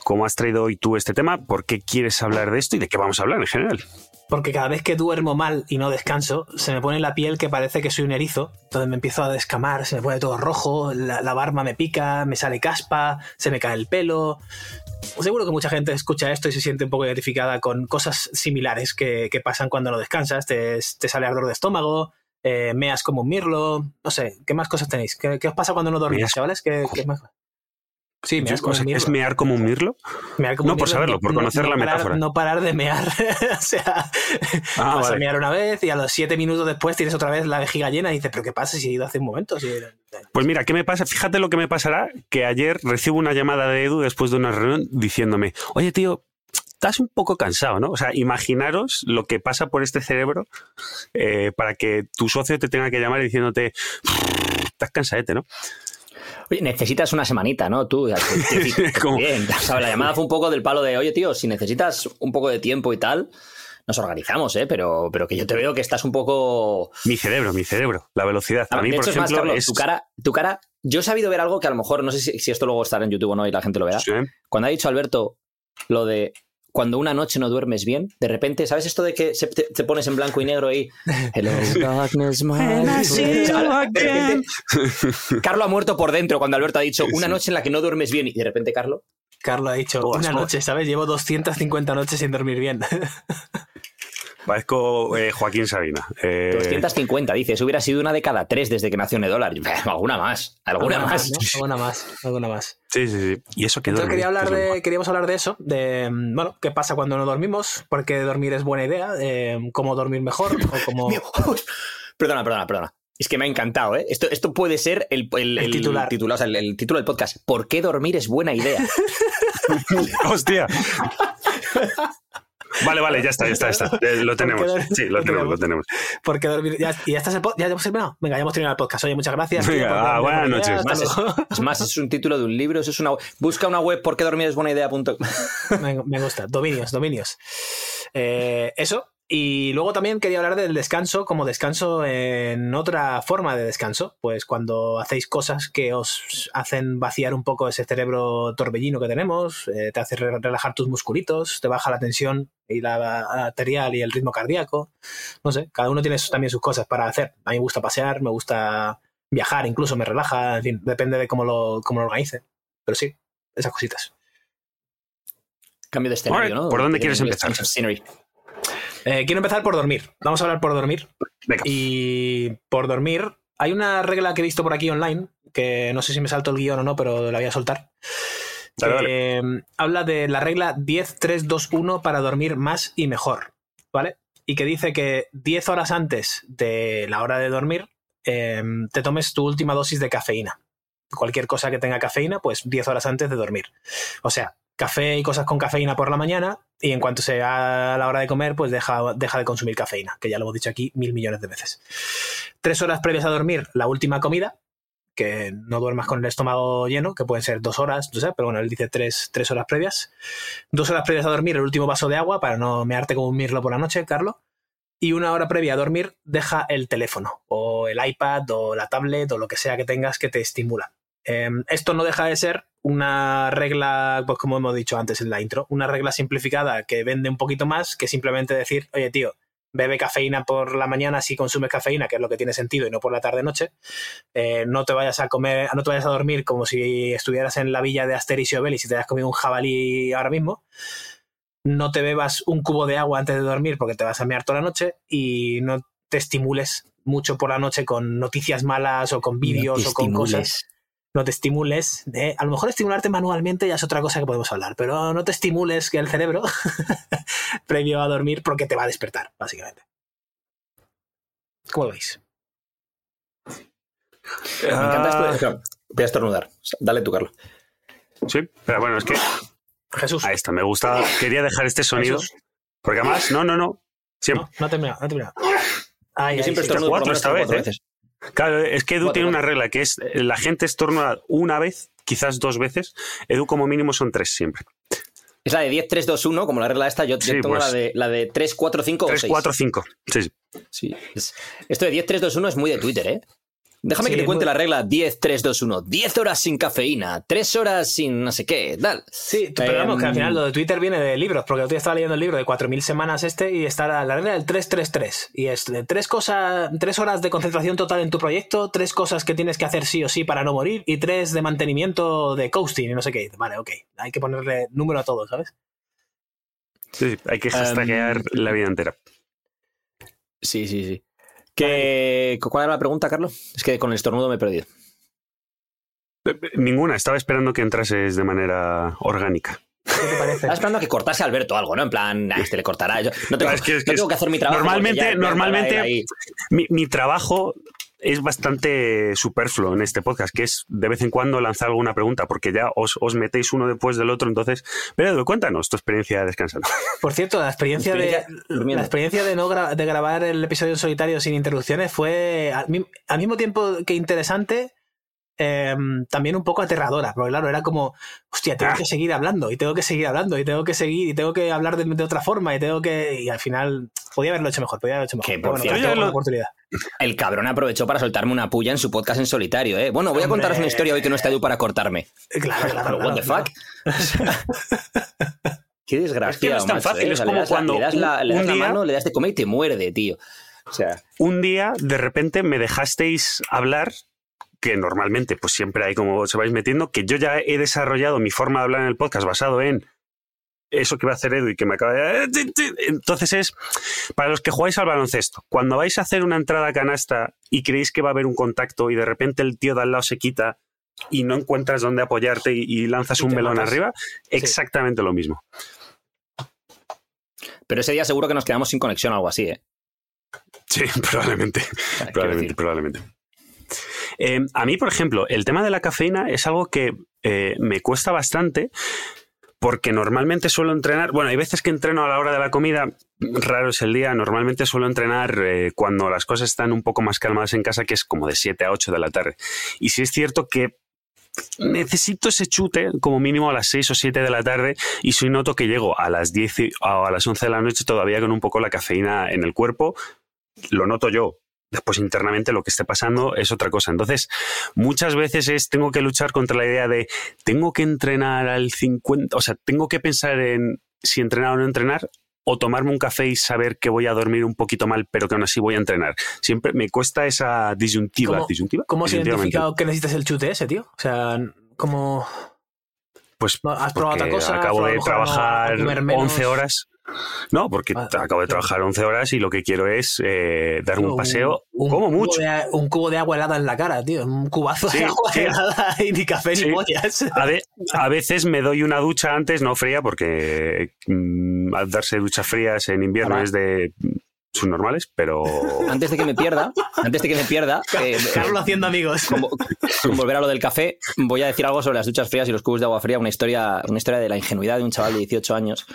Speaker 2: ¿cómo has traído hoy tú este tema? ¿Por qué quieres hablar de esto y de qué vamos a hablar en general?
Speaker 3: porque cada vez que duermo mal y no descanso, se me pone la piel que parece que soy un erizo. Entonces me empiezo a descamar, se me pone todo rojo, la, barba me pica, me sale caspa, se me cae el pelo. Seguro que mucha gente escucha esto y se siente un poco identificada con cosas similares que, pasan cuando no descansas. Te, sale ardor de estómago, eh, meas como un mirlo, no sé, ¿qué más cosas tenéis? ¿Qué, os pasa cuando no dormís, chavales? ¿Qué, qué más?
Speaker 2: Sí, mear como ¿Es mear como un mirlo? no, por saberlo, por conocer la metáfora.
Speaker 3: no parar de mear. [laughs] o sea, ah, vas a mear una vez y a los siete minutos después tienes otra vez la vejiga llena y dices, ¿pero qué pasa si he ido hace un momento?
Speaker 2: Pues mira, ¿qué me pasa? Fíjate lo que me pasará, que ayer recibo una llamada de Edu después de una reunión diciéndome, oye tío, estás un poco cansado, ¿no? O sea, imaginaros lo que pasa por este cerebro eh, para que tu socio te tenga que llamar diciéndote, estás cansadete, ¿no?
Speaker 1: Oye, necesitas una semanita, ¿no? Tú, [laughs] bien. la llamada fue un poco del palo de, oye, tío, si necesitas un poco de tiempo y tal, nos organizamos, ¿eh? Pero, pero que yo te veo que estás un poco.
Speaker 2: Mi cerebro, mi cerebro, la velocidad. A, mí, por ejemplo,
Speaker 1: es tu cara, tu cara. Yo he sabido ver algo que a lo mejor, no sé si, esto luego estará en YouTube o no y la gente lo verá. Cuando ha dicho Alberto lo de cuando una noche no duermes bien, de repente, ¿sabes esto de que se, te, pones en blanco y negro y [laughs] Hello darkness, [laughs] [laughs] Carlo ha muerto por dentro cuando Alberto ha dicho una noche en la que no duermes bien y de repente Carlo
Speaker 3: Carlo ha dicho una noche, ¿sabes? Llevo 250 noches sin dormir bien.
Speaker 2: Parezco eh, Joaquín Sabina.
Speaker 1: 250, eh, dices. Hubiera sido una de cada tres desde que nació Nedolar. [laughs] Alguna más. Alguna, más.
Speaker 3: Alguna más. Alguna más.
Speaker 2: Sí, sí, sí. Y eso que
Speaker 3: Entonces quería hablar de, queríamos hablar de eso, de, bueno, qué pasa cuando no dormimos, porque dormir es buena idea, cómo dormir mejor o [laughs] cómo...
Speaker 1: perdona, perdona, perdona. Es que me ha encantado, ¿eh? Esto, esto puede ser el, el, titular. o sea, el, título del podcast. ¿Por qué dormir es buena idea? [laughs]
Speaker 2: Hostia. Vale, vale, ya está, ya está, ya está. [laughs] Lo tenemos. Sí, lo tenemos, lo tenemos.
Speaker 3: Porque dormir. Ya, ¿Y ya estás el ¿Ya hemos terminado? Venga, ya hemos terminado el podcast. Oye, muchas gracias.
Speaker 2: Venga, ah, buenas noches.
Speaker 1: es, más, es un título de un libro. Eso es una, busca una web porque dormir es buena idea. [laughs]
Speaker 3: me, me gusta. Dominios, dominios. Eh, eso, y luego también quería hablar del descanso como descanso en otra forma de descanso, pues cuando hacéis cosas que os hacen vaciar un poco ese cerebro torbellino que tenemos, eh, te hace relajar tus musculitos, te baja la tensión y la arterial y el ritmo cardíaco, no sé, cada uno tiene también sus cosas para hacer. A mí me gusta pasear, me gusta viajar, incluso me relaja, en fin, depende de cómo lo, cómo lo organice, pero sí, esas cositas.
Speaker 1: Cambio de escenario, ¿no?
Speaker 2: ¿Por dónde quieres empezar?
Speaker 3: Eh, quiero empezar por dormir. Vamos a hablar por dormir. Y por dormir, hay una regla que he visto por aquí online, que no sé si me salto el guion o no, pero la voy a soltar. Em, habla de la regla 10-3-2-1 para dormir más y mejor. ¿Vale? Y que dice que 10 horas antes de la hora de dormir, em, te tomes tu última dosis de cafeína. Cualquier cosa que tenga cafeína, pues 10 horas antes de dormir. O sea, café y cosas con cafeína por la mañana y en cuanto sea la hora de comer, pues deja, deja de consumir cafeína, que ya lo hemos dicho aquí mil millones de veces. Tres horas previas a dormir, la última comida, que no duermas con el estómago lleno, que pueden ser dos horas, no sé, pero bueno, él dice tres, tres horas previas. Dos horas previas a dormir, el último vaso de agua para no mearte como un mirlo por la noche, Carlos. Y una hora previa a dormir, deja el teléfono, o el iPad, o la tablet, o lo que sea que tengas que te estimula. Em, esto no deja de ser una regla, pues como hemos dicho antes en la intro, una regla simplificada que vende un poquito más que simplemente decir, oye tío, bebe cafeína por la mañana si consumes cafeína, que es lo que tiene sentido, y no por la tarde-noche. Eh, no te vayas a comer, no te vayas a dormir como si estuvieras en la villa de Asterix y Obelix y te hayas comido un jabalí ahora mismo. No te bebas un cubo de agua antes de dormir porque te vas a mear toda la noche y no te estimules mucho por la noche con noticias malas o con vídeos o con cosas no te estimules. a lo mejor estimularte manualmente ya es otra cosa que podemos hablar, pero no te estimules que el cerebro [laughs] previo a dormir porque te va a despertar, básicamente. ¿Cómo lo veis?
Speaker 1: Me encanta esto. De... Voy a estornudar. Dale tú, Carlos.
Speaker 2: Sí, pero bueno, es que.
Speaker 3: Jesús.
Speaker 2: Ahí está, me gusta. Quería dejar este sonido. Porque además, no, no, no.
Speaker 3: Siempre. No, no te no te
Speaker 1: Yo siempre estornudo cuatro esta vez. ¿eh?
Speaker 2: Claro, es que Edu tiene una regla que es la gente estornuda una vez, quizás dos veces. Edu como mínimo son tres siempre.
Speaker 1: Es la de 10, 3, 2, 1, como la regla esta. Yo, tengo pues la, de, la de 3, 4, 5
Speaker 2: 3, o 6. 4, 5. Sí,
Speaker 1: sí. esto de 10, 3, 2, 1 es muy de Twitter, ¿eh? Déjame
Speaker 3: Sí,
Speaker 1: que te cuente
Speaker 3: muy-
Speaker 1: la regla 10, 3, 2, 1. 10 horas sin cafeína, 3 horas sin no sé qué, tal.
Speaker 3: Sí, pero vamos, que al
Speaker 1: Em,
Speaker 3: final lo de Twitter viene de libros, porque el otro día estaba leyendo el libro de 4.000 semanas este y está la, la regla del 333. Y es de tres cosas, tres horas de concentración total en tu proyecto, tres cosas que tienes que hacer sí o sí para no morir y tres de mantenimiento de coasting y no sé qué. Vale, ok. Hay que ponerle número a todo, ¿sabes?
Speaker 2: Sí, hay que hashtaguear
Speaker 1: Em,
Speaker 2: la vida entera.
Speaker 1: Sí, sí, sí. ¿Qué- ¿Cuál era la pregunta, Carlos? Es que con el estornudo me he perdido.
Speaker 2: Ninguna, estaba esperando que entrases de manera orgánica.
Speaker 3: ¿Qué te parece?
Speaker 1: Estaba esperando a que cortase a Alberto algo, ¿no? En plan, nah, este le cortará. Yo no tengo,
Speaker 2: Es que- es que
Speaker 1: no tengo que hacer mi trabajo.
Speaker 2: normalmente- normalmente- mi trabajo es bastante superfluo en este podcast, que es de vez en cuando lanzar alguna pregunta, porque ya os, os metéis uno después del otro. Entonces, pero cuéntanos tu experiencia descansando. [laughs]
Speaker 3: Por cierto, la experiencia,
Speaker 1: Experiencia
Speaker 3: de,
Speaker 1: durmiendo.
Speaker 3: la experiencia de, no gra- de grabar el episodio en solitario sin interrupciones fue al, mi- al mismo tiempo que interesante, eh, también un poco aterradora, porque claro, era como, hostia, tengo
Speaker 2: Ah.
Speaker 3: que seguir hablando, y tengo que seguir hablando, y tengo que seguir, y tengo que hablar de, de otra forma, y tengo que... Y al final, podía haberlo hecho mejor, podía haberlo hecho mejor.
Speaker 1: Que,
Speaker 3: pero
Speaker 1: por
Speaker 3: bueno,
Speaker 1: cierto,
Speaker 2: lo-
Speaker 3: la oportunidad.
Speaker 1: El cabrón aprovechó para soltarme una puya en su podcast en solitario, ¿eh? Bueno, voy a contaros una historia hoy que no está Edu para cortarme.
Speaker 3: Eh, Claro, [laughs] claro,
Speaker 1: what the
Speaker 3: claro,
Speaker 1: fuck? [laughs] Qué desgracia.
Speaker 2: Es que no es tan fácil, es como cuando
Speaker 1: le das la, le das
Speaker 2: un
Speaker 1: la
Speaker 2: día-
Speaker 1: mano, le das de comer y te muerde, tío. O sea,
Speaker 2: Un día, de repente, me dejasteis hablar que normalmente pues siempre hay como se vais metiendo, que yo ya he desarrollado mi forma de hablar en el podcast basado en eso que va a hacer Edu y que me acaba de... Entonces es, para los que jugáis al baloncesto, cuando vais a hacer una entrada a canasta y creéis que va a haber un contacto y de repente el tío de al lado se quita y no encuentras dónde apoyarte y, y lanzas
Speaker 3: Y
Speaker 2: un melón
Speaker 3: matas.
Speaker 2: arriba, exactamente lo mismo.
Speaker 1: pero ese día seguro que nos quedamos sin conexión o algo así, ¿eh?
Speaker 2: Sí, [laughs] probablemente.
Speaker 1: Quiero
Speaker 2: Probablemente, probablemente. Eh, a mí, por ejemplo, el tema de la cafeína es algo que eh, me cuesta bastante porque normalmente suelo entrenar, bueno, hay veces que entreno a la hora de la comida, raro es el día, normalmente suelo entrenar eh, cuando las cosas están un poco más calmadas en casa, que es como de 7 a 8 de la tarde. Y sí es cierto que necesito ese chute como mínimo a las 6 o 7 de la tarde y si noto que llego a las 10 y- o a las 11 de la noche todavía con un poco la cafeína en el cuerpo, lo noto yo. Después internamente lo que esté pasando es otra cosa. Entonces, muchas veces es tengo que luchar contra la idea de tengo que entrenar al 50, o sea, tengo que pensar en si entrenar o no entrenar o tomarme un café y saber que voy a dormir un poquito mal, pero que aún así voy a entrenar. Siempre me cuesta esa disyuntiva.
Speaker 3: ¿Cómo-
Speaker 2: ¿Disyuntiva?
Speaker 3: ¿Cómo has identificado que necesitas el chute ese, tío? O sea, ¿cómo
Speaker 2: Pues
Speaker 3: has probado otra cosa? ¿Has
Speaker 2: acabo de
Speaker 3: no-
Speaker 2: trabajar
Speaker 3: comer menos?
Speaker 2: 11 horas. No, porque
Speaker 3: Ah,
Speaker 2: acabo de trabajar 11 horas y lo que quiero es eh, dar un
Speaker 3: Un-
Speaker 2: paseo
Speaker 3: un
Speaker 2: como mucho.
Speaker 3: de- un cubo de agua helada en la cara, tío. Un cubazo
Speaker 2: Sí,
Speaker 3: de agua
Speaker 2: sí.
Speaker 3: helada y ni café
Speaker 2: Sí.
Speaker 3: ni pollas.
Speaker 2: A, ve- a veces me doy una ducha antes, no fría, porque mm, al darse duchas frías en invierno
Speaker 1: Ahora-
Speaker 2: es de mm, subnormales, pero
Speaker 1: Antes de que me pierda, antes de que me pierda, [laughs] eh,
Speaker 3: Carlos haciendo amigos.
Speaker 1: con, con [laughs] volver a lo del café, voy a decir algo sobre las duchas frías y los cubos de agua fría, una historia, una historia de la ingenuidad de un chaval de 18 años.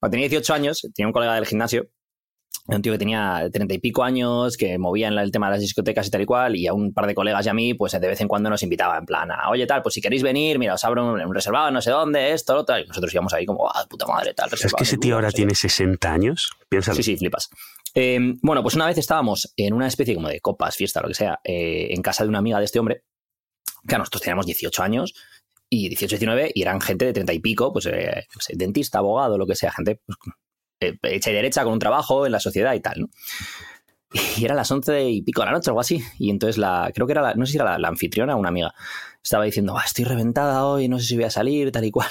Speaker 1: Cuando tenía 18 años, tenía un colega del gimnasio, un tío que tenía 30 y pico años, que movía en el tema de las discotecas y tal y cual, y a un par de colegas y a mí, pues de vez en cuando nos invitaba, en plan, a, oye, tal, pues si queréis venir, mira, os abro un, un reservado, no sé dónde, esto, lo tal, y nosotros íbamos ahí como, ah, puta madre, tal,
Speaker 2: ¿sabes
Speaker 1: reservado.
Speaker 2: que ese tío ahora
Speaker 1: no sé qué".
Speaker 2: tiene 60 años? Piénsalo.
Speaker 1: Sí, sí, flipas. Eh, bueno, pues una vez estábamos en una especie como de copas, fiesta, lo que sea, eh, en casa de una amiga de este hombre. Claro, nosotros teníamos 18 años y 18, 19 y eran gente de 30 y pico, pues eh, dentista, abogado, lo que sea, gente pues, eh, hecha y derecha con un trabajo en la sociedad y tal, ¿no? Y era las 11 y pico de la noche, algo así. Y entonces la, creo que era la, no sé si era la, la anfitriona o una amiga, estaba diciendo, "Ah, estoy reventada hoy, no sé si voy a salir, tal y cual.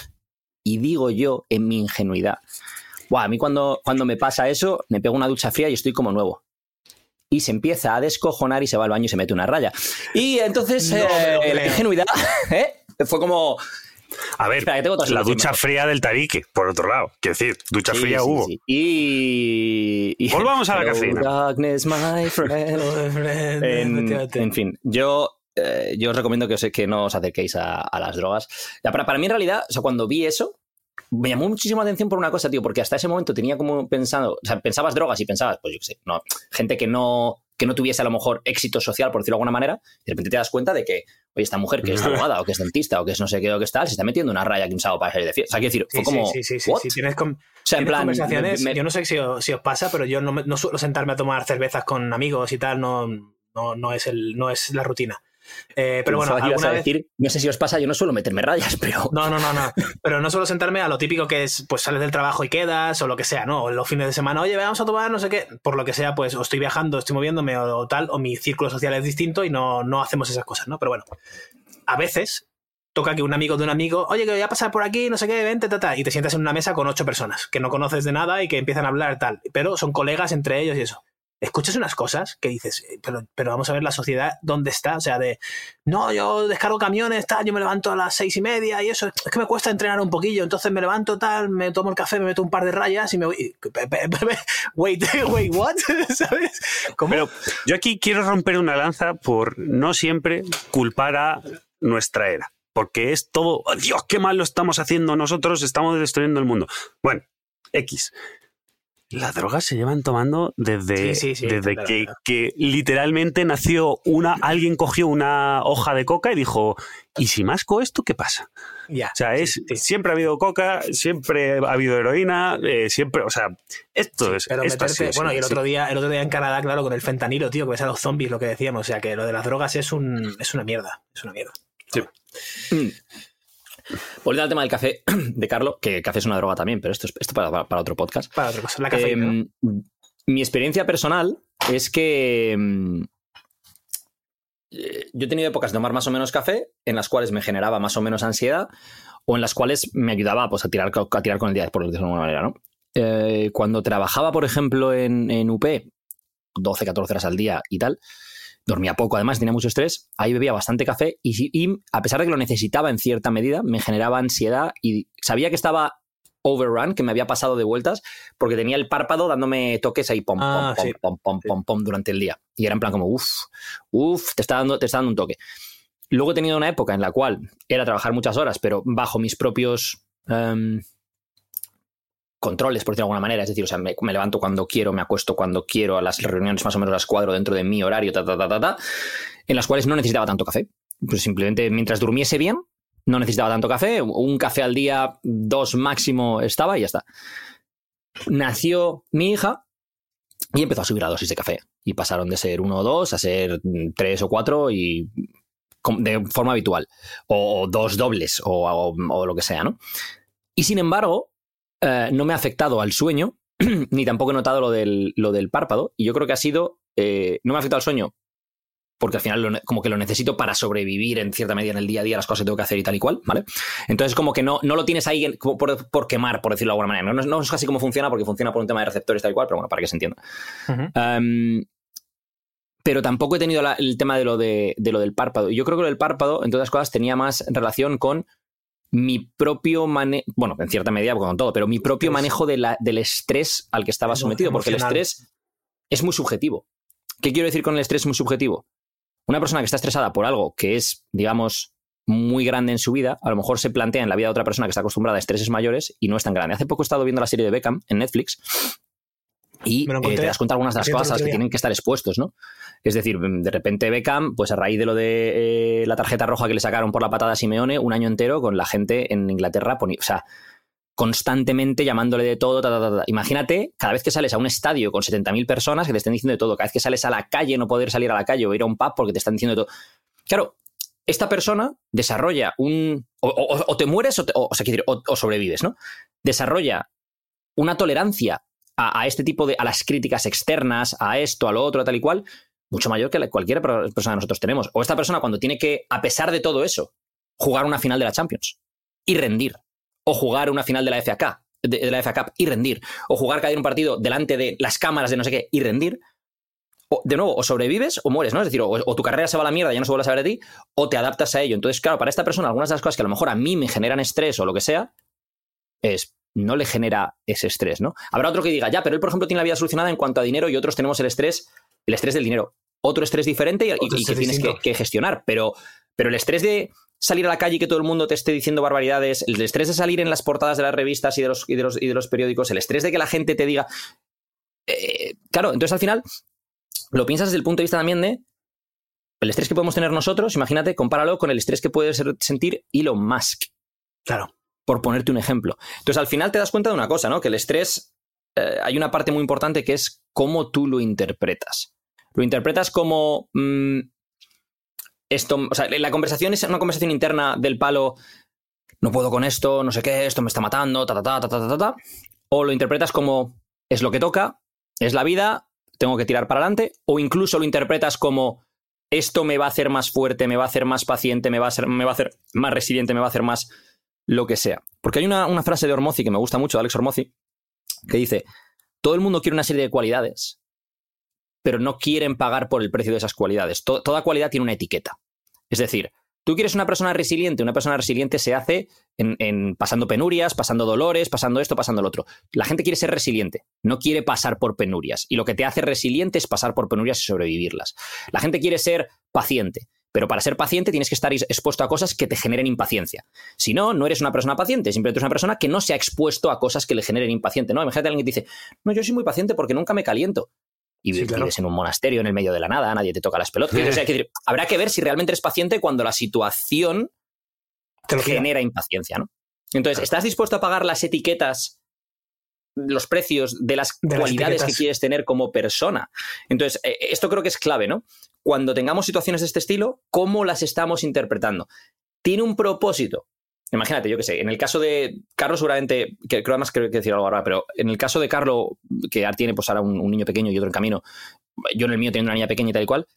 Speaker 1: Y digo yo, en mi ingenuidad, Buah, a mí cuando, cuando me pasa eso, me pego una ducha fría y estoy como nuevo. Y se empieza a descojonar y se va al baño y se mete una raya. Y entonces
Speaker 3: No
Speaker 1: eh, la ingenuidad [laughs] ¿eh? Fue como...
Speaker 2: A ver,
Speaker 1: Espera, tengo
Speaker 2: la ducha fría del tarique, por otro lado. Quiero decir, ducha
Speaker 1: Sí,
Speaker 2: fría
Speaker 1: sí,
Speaker 2: hubo.
Speaker 1: sí. Y, y-
Speaker 2: Volvamos a la cafeína.
Speaker 1: darkness, my [laughs] friend. en, fin, yo, eh, yo os recomiendo que, os, que no os acerquéis a, a las drogas. Ya, para, para mí, en realidad, o sea, cuando vi eso, me llamó muchísimo la atención por una cosa, tío, porque hasta ese momento tenía como pensado, o sea, pensabas drogas y pensabas, pues yo qué sé, no, gente que no, que no tuviese a lo mejor éxito social, por decirlo de alguna manera, y de repente te das cuenta de que, oye, esta mujer que es abogada o que es dentista o que es no sé qué o que es tal, se está metiendo una raya que un sábado para salir de fiesta. O sea, quiero decir, fue
Speaker 3: Sí,
Speaker 1: como.
Speaker 3: sí, sí, sí. Tienes, com-
Speaker 1: O sea, en plan.
Speaker 3: conversaciones.
Speaker 1: me- me-
Speaker 3: Yo no sé si os, si os pasa, pero yo no, no suelo sentarme a tomar cervezas con amigos y tal. No, no, no, es, el, no es la rutina. Eh, pero bueno,
Speaker 1: alguna vez... decir, no sé si os pasa, yo no suelo meterme rayas, [laughs] pero.
Speaker 3: No, no, no, no. Pero no suelo sentarme a lo típico que es, pues sales del trabajo y quedas, o lo que sea, ¿no? O los fines de semana, oye, vamos a tomar, no sé qué. Por lo que sea, pues o estoy viajando, estoy moviéndome o, tal, o mi círculo social es distinto y no, no hacemos esas cosas, ¿no? Pero bueno, a veces toca que un amigo de un amigo, oye, que voy a pasar por aquí, no sé qué, vente, ta, y te sientas en una mesa con ocho personas que no conoces de nada y que empiezan a hablar tal, pero son colegas entre ellos y eso escuchas unas cosas que dices, eh, pero, pero vamos a ver la sociedad dónde está, o sea, de, no, yo descargo camiones, tal, yo me levanto a las seis y media y eso, es que me cuesta entrenar un poquillo, entonces me levanto tal, me tomo el café, me meto un par de rayas y me voy, [laughs] wait, [laughs] wait, what, [laughs] ¿sabes?
Speaker 2: Pero yo aquí quiero romper una lanza por no siempre culpar a nuestra era, porque es todo, oh, Dios, qué mal lo estamos haciendo nosotros, estamos destruyendo el mundo. Bueno, X. Las drogas se llevan tomando desde, desde que, que, literalmente nació una. Alguien cogió una hoja de coca y dijo: ¿Y si masco esto, qué pasa?
Speaker 3: Ya.
Speaker 2: o sea, es, siempre ha habido coca, siempre ha habido heroína, eh, siempre. O sea, esto es.
Speaker 3: Pero
Speaker 2: esto
Speaker 3: bueno, y el otro, día, el otro día en Canadá, claro, con el fentanilo, tío, que ves a los zombies, lo que decíamos. O sea, que lo de las drogas es, un, es una mierda. Es una mierda.
Speaker 2: Sí.
Speaker 1: Mm. Volviendo al tema del café [clears throat] de Carlos, que café es una droga también, pero esto es esto para, otro podcast.
Speaker 3: Para otra cosa, la cafeína.
Speaker 1: Em, mi experiencia personal es que em, yo he tenido épocas de tomar más o menos café, en las cuales me generaba más o menos ansiedad, o en las cuales me ayudaba pues, a, tirar, a tirar con el día, por decirlo de alguna manera. ¿no? Eh, cuando trabajaba, por ejemplo, en, en UP, 12, 14 horas al día y tal, dormía poco, además tenía mucho estrés, ahí bebía bastante café y, a pesar de que lo necesitaba en cierta medida, me generaba ansiedad y sabía que estaba overrun, que me había pasado de vueltas, porque tenía el párpado dándome toques ahí, pom, pom, ah, pom, pom, pom, pom, durante el día. Y era en plan como, uff, uff, te está, dando, te está dando un toque. Luego he tenido una época en la cual era trabajar muchas horas, pero bajo mis propios em, controles, por decirlo de alguna manera. Es decir, o sea, me, levanto cuando quiero, me acuesto cuando quiero, a las reuniones más o menos las cuadro dentro de mi horario, ta, ta, ta, ta, ta, en las cuales no necesitaba tanto café. Pues simplemente mientras durmiese bien, no necesitaba tanto café. Un café al día, dos máximo estaba y ya está. Nació mi hija y empezó a subir la dosis de café. Y pasaron de ser uno o dos a ser tres o cuatro y de forma habitual. O, dos dobles o, o lo que sea, ¿no? Y sin embargo, eh, no me ha afectado al sueño, [clears throat] ni tampoco he notado lo del, lo del párpado. Y yo creo que ha sido. Eh, no me ha afectado al sueño porque al final como que lo necesito para sobrevivir en cierta medida en el día a día, las cosas que tengo que hacer y tal y cual, ¿vale? Entonces como que no, no lo tienes ahí por, quemar, por decirlo de alguna manera. No, no, es casi cómo funciona porque funciona por un tema de receptores tal y cual, pero bueno, para que se entienda. Em, pero tampoco he tenido el tema de lo, de, de, lo del párpado. Yo creo que lo del párpado, en todas las cosas, tenía más relación con mi propio manejo, bueno, en cierta medida con todo, pero mi propio manejo de la, del estrés al que estaba sometido, porque el estrés es muy subjetivo. ¿Qué quiero decir con el estrés muy subjetivo? Una persona que está estresada por algo que es, digamos, muy grande en su vida, a lo mejor se plantea en la vida de otra persona que está acostumbrada a estreses mayores y no es tan grande. Hace poco he estado viendo la serie de Beckham en Netflix y eh, te das cuenta algunas de las cosas que tienen que estar expuestos, ¿no? Es decir, de repente Beckham, pues a raíz de lo de eh, la tarjeta roja que le sacaron por la patada a Simeone, un año entero con la gente en Inglaterra, o sea, constantemente llamándole de todo. Imagínate, cada vez que sales a un estadio con 70.000 personas que te estén diciendo de todo, cada vez que sales a la calle, no poder salir a la calle o ir a un pub porque te están diciendo de todo. Claro, esta persona desarrolla un. O, te mueres o, o, sea, o sobrevives, ¿no? Desarrolla una tolerancia a, este tipo de, a las críticas externas, a esto, a lo otro, a tal y cual, mucho mayor que cualquier persona que nosotros tenemos. O esta persona cuando tiene que, a pesar de todo eso, jugar una final de la Champions y rendir. O jugar una final de la FA Cup, de, la FA Cup y rendir. O jugar cada un partido delante de las cámaras de no sé qué y rendir. O, de nuevo, o sobrevives o mueres, ¿no? Es decir, o, o, tu carrera se va a la mierda, ya no se vuelve a saber de ti, o te adaptas a ello. Entonces, claro, para esta persona, algunas de las cosas que a lo mejor a mí me generan estrés o lo que sea, es no le genera ese estrés, ¿no? Habrá otro que diga, ya, pero él, por ejemplo, tiene la vida solucionada en cuanto a dinero y otros tenemos el estrés, el estrés del dinero. Otro estrés diferente y, que tienes que, gestionar, pero, pero el estrés de salir a la calle y que todo el mundo te esté diciendo barbaridades, el estrés de salir en las portadas de las revistas y de los, y de los, periódicos, el estrés de que la gente te diga... Eh, claro, entonces al final lo piensas desde el punto de vista también de el estrés que podemos tener nosotros, imagínate, compáralo con el estrés que puede sentir Elon Musk.
Speaker 3: Claro
Speaker 1: por ponerte un ejemplo. Entonces, al final te das cuenta de una cosa, ¿no? Que el estrés, eh, hay una parte muy importante que es cómo tú lo interpretas. Lo interpretas como... mm, esto, o sea, la conversación es una conversación interna del palo, no puedo con esto, no sé qué, esto me está matando, ta, ta, ta, ta, ta, ta, ta. O lo interpretas como, es lo que toca, es la vida, tengo que tirar para adelante. O incluso lo interpretas como, esto me va a hacer más fuerte, me va a hacer más paciente, me va a, hacer, me va a hacer más resiliente, me va a hacer más lo que sea. Porque hay una, una frase de Ormozi que me gusta mucho, de Alex Ormozi, que dice, todo el mundo quiere una serie de cualidades, pero no quieren pagar por el precio de esas cualidades. To- toda cualidad tiene una etiqueta. Es decir, tú quieres una persona resiliente, una persona resiliente se hace en, pasando penurias, pasando dolores, pasando esto, pasando lo otro. La gente quiere ser resiliente, no quiere pasar por penurias. Y lo que te hace resiliente es pasar por penurias y sobrevivirlas. La gente quiere ser paciente. Pero para ser paciente tienes que estar expuesto a cosas que te generen impaciencia. Si no, no eres una persona paciente, simplemente eres una persona que no se ha expuesto a cosas que le generen impaciente. No, imagínate a alguien que dice, no, yo soy muy paciente porque nunca me caliento. Y
Speaker 3: Sí, claro.
Speaker 1: vives en un monasterio en el medio de la nada, nadie te toca las pelotas. O sea, [laughs] habrá que ver si realmente eres paciente cuando la situación
Speaker 3: Te lo pida.
Speaker 1: genera impaciencia, ¿no? Entonces, ¿estás dispuesto a pagar las etiquetas, los precios de las
Speaker 3: De las
Speaker 1: cualidades que quieres tener como persona? Entonces, eh, esto creo que es clave, ¿no? Cuando tengamos situaciones de este estilo, ¿cómo las estamos interpretando? ¿Tiene un propósito? Imagínate, yo qué sé, en el caso de Carlos seguramente, que creo además que que decir algo ahora, pero en el caso de Carlos, que tiene pues ahora un, niño pequeño y otro en camino, yo en el mío teniendo una niña pequeña y tal y cual,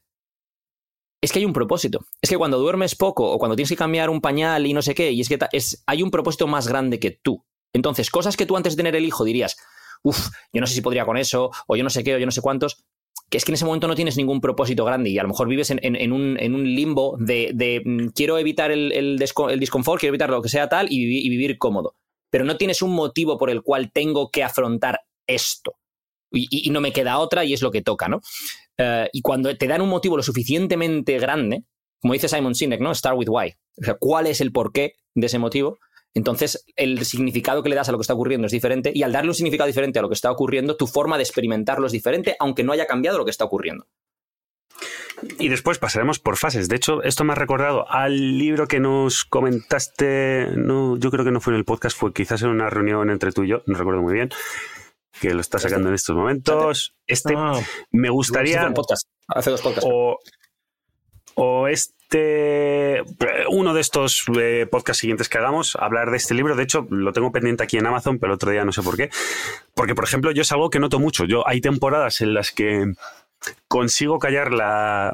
Speaker 1: es que hay un propósito. Es que cuando duermes poco o cuando tienes que cambiar un pañal y no sé qué, y es que es, hay un propósito más grande que tú. Entonces, cosas que tú antes de tener el hijo dirías, uff, yo no sé si podría con eso, o yo no sé qué, o yo no sé cuántos, que es que en ese momento no tienes ningún propósito grande y a lo mejor vives en, un, limbo de, mm, quiero evitar el, el, disconfort, quiero evitar lo que sea tal y, vivi- y vivir cómodo. Pero no tienes un motivo por el cual tengo que afrontar esto. Y no me queda otra y es lo que toca, ¿no? Eh, y cuando te dan un motivo lo suficientemente grande, como dice Simon Sinek, ¿no? Start with why. O sea, ¿cuál es el porqué de ese motivo? Entonces, el significado que le das a lo que está ocurriendo es diferente y al darle un significado diferente a lo que está ocurriendo, tu forma de experimentarlo es diferente, aunque no haya cambiado lo que está ocurriendo.
Speaker 2: Y después pasaremos por fases. De hecho, esto me ha recordado al libro que nos comentaste. No, yo creo que no fue en el podcast, fue quizás en una reunión entre tú y yo, no recuerdo muy bien, que lo está sacando en estos momentos. Este
Speaker 3: Ah,
Speaker 2: me gustaría.
Speaker 1: fue un podcast, hace dos podcasts.
Speaker 2: o, o este uno de estos eh, podcasts siguientes que hagamos hablar de este libro. De hecho lo tengo pendiente aquí en Amazon pero el otro día no sé por qué. Porque por ejemplo yo es algo que noto mucho. Yo hay temporadas en las que consigo callar la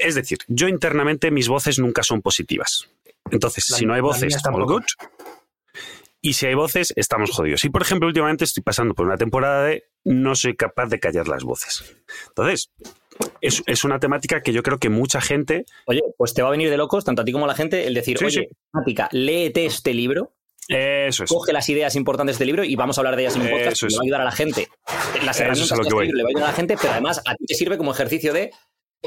Speaker 2: es decir yo internamente mis voces nunca son positivas. Entonces
Speaker 3: La-
Speaker 2: si no hay voces all good. Y si hay voces, estamos jodidos. Y por ejemplo, últimamente estoy pasando por una temporada de no soy capaz de callar las voces. Entonces, es, es una temática que yo creo que mucha gente.
Speaker 1: Oye, pues te va a venir de locos, tanto a ti como a la gente, el decir,
Speaker 2: Sí,
Speaker 1: oye, Mática, léete este libro,
Speaker 2: Eso es.
Speaker 1: coge las ideas importantes de este libro y vamos a hablar de ellas en un podcast. Le va a ayudar a la gente. Las
Speaker 2: Eso
Speaker 1: herramientas
Speaker 2: es a lo
Speaker 1: de
Speaker 2: que
Speaker 1: este le va a ayudar a la gente, pero además a ti te sirve como ejercicio de.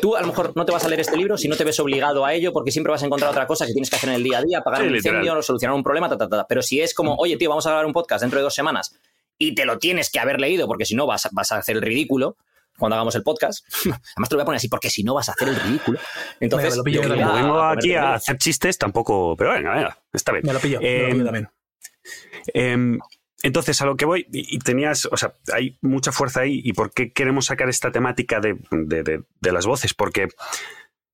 Speaker 1: Tú a lo mejor no te vas a leer este libro si no te ves obligado a ello, porque siempre vas a encontrar otra cosa que tienes que hacer en el día a día, apagar
Speaker 2: Sí,
Speaker 1: un
Speaker 2: literal.
Speaker 1: incendio, solucionar un problema, ta, ta, ta. Pero si es como, oye, tío, vamos a grabar un podcast dentro de dos semanas y te lo tienes que haber leído, porque si no vas, vas a hacer el ridículo cuando hagamos el podcast. [laughs] Además te lo voy a poner así, porque si no vas a hacer el ridículo. Entonces,
Speaker 3: lo pillo yo
Speaker 2: Como vengo
Speaker 1: a
Speaker 2: aquí a hacer chistes, tampoco. Pero venga, venga, está bien.
Speaker 3: me lo pillo, me lo
Speaker 2: Eh,
Speaker 3: pillo también.
Speaker 2: Em, entonces, a lo que voy, y, y tenías, o sea, hay mucha fuerza ahí. ¿Y por qué queremos sacar esta temática de, de- de- de las voces? Porque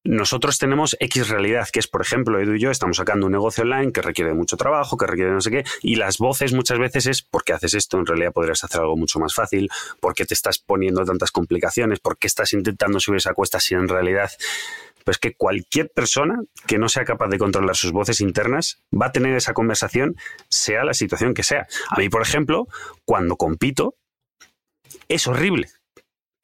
Speaker 2: nosotros tenemos X realidad, que es, por ejemplo, Edu y yo estamos sacando un negocio online que requiere de mucho trabajo, que requiere de no sé qué, y las voces muchas veces es porque haces esto, en realidad podrías hacer algo mucho más fácil, porque te estás poniendo tantas complicaciones, porque estás intentando subir esa cuesta si en realidad pues que cualquier persona que no sea capaz de controlar sus voces internas va a tener esa conversación, sea la situación que sea. A mí, por ejemplo, cuando compito, es horrible.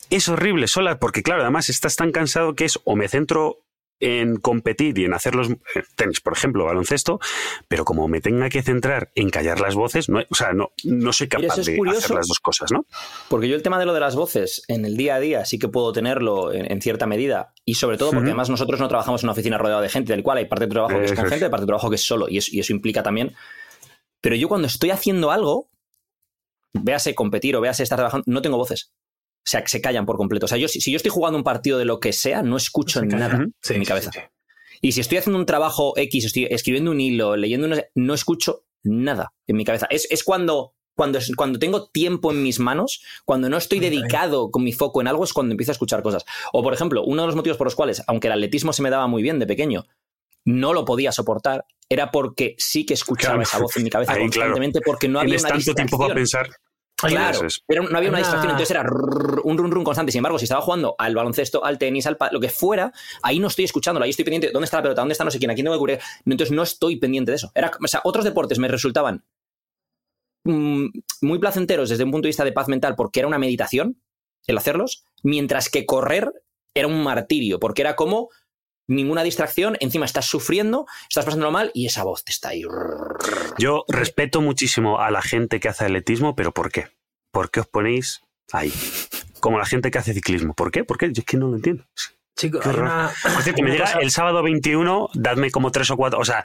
Speaker 2: Es horrible sola, porque claro, además estás tan cansado que es o me centro en competir y en hacer los eh, tenis, por ejemplo, baloncesto, pero como me tenga que centrar en callar las voces, no, o sea, no, no soy capaz
Speaker 1: es
Speaker 2: de
Speaker 1: curioso.
Speaker 2: hacer las dos cosas, ¿no?
Speaker 1: Porque yo el tema de lo de las voces en el día a día sí que puedo tenerlo en, en cierta medida y sobre todo porque además nosotros no trabajamos en una oficina rodeada de gente, del cual hay parte de trabajo que es con gente, parte de trabajo que es solo y eso, y eso implica también. Pero yo cuando estoy haciendo algo, véase competir o véase estar trabajando, no tengo voces. O sea, que se callan por completo. O sea, yo, si, si yo estoy jugando un partido de lo que sea, no escucho
Speaker 3: Se
Speaker 1: nada.
Speaker 3: Sí,
Speaker 1: en mi cabeza.
Speaker 3: sí, sí.
Speaker 1: Y si estoy haciendo un trabajo X, estoy escribiendo un hilo, leyendo, sé, no escucho nada en mi cabeza. Es, es cuando cuando, cuando tengo tiempo en mis manos, cuando no estoy dedicado con mi foco en algo, es cuando empiezo a escuchar cosas. O, por ejemplo, uno de los motivos por los cuales, aunque el atletismo se me daba muy bien de pequeño, no lo podía soportar, era porque sí que escuchaba esa voz en mi cabeza constantemente, porque no había una
Speaker 2: tanto tiempo para pensar.
Speaker 1: Claro, pero no había una distracción, entonces era un run run constante. Sin embargo, si estaba jugando al baloncesto, al tenis, al lo que fuera, ahí no estoy escuchándolo, ahí estoy pendiente dónde está la pelota, dónde está no sé quién, aquí tengo que cubrir. Entonces no estoy pendiente de eso. Era, o sea, otros deportes me resultaban mm, muy placenteros desde un punto de vista de paz mental porque era una meditación el hacerlos, mientras que correr era un martirio, porque era como ninguna distracción, encima estás sufriendo, estás pasándolo mal y esa voz te está ahí.
Speaker 2: Yo respeto muchísimo a la gente que hace atletismo, pero ¿por qué? ¿Por qué os ponéis ahí? Como la gente que hace ciclismo. ¿Por qué? ¿Por qué? Yo es que no lo entiendo.
Speaker 3: Chicos, [laughs]
Speaker 2: me llega el sábado 21, dadme como tres o cuatro, o sea,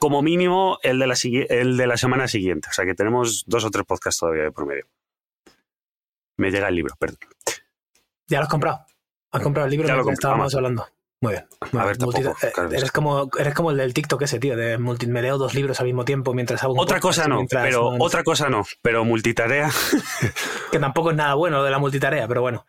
Speaker 2: como mínimo el de la, el de la semana siguiente. O sea, que tenemos dos o tres podcasts todavía de por medio. Me llega el libro, perdón.
Speaker 3: ¿Ya lo has comprado? ¿Has comprado el libro del que estábamos hablando? Muy bien. A ver, eh, eres, como, eres como el del TikTok ese, tío, de multi me leo dos libros al mismo tiempo mientras hago un
Speaker 2: Otra cosa no, pero otra cosa no, pero multitarea. [laughs]
Speaker 3: que tampoco es nada bueno de la multitarea, pero bueno.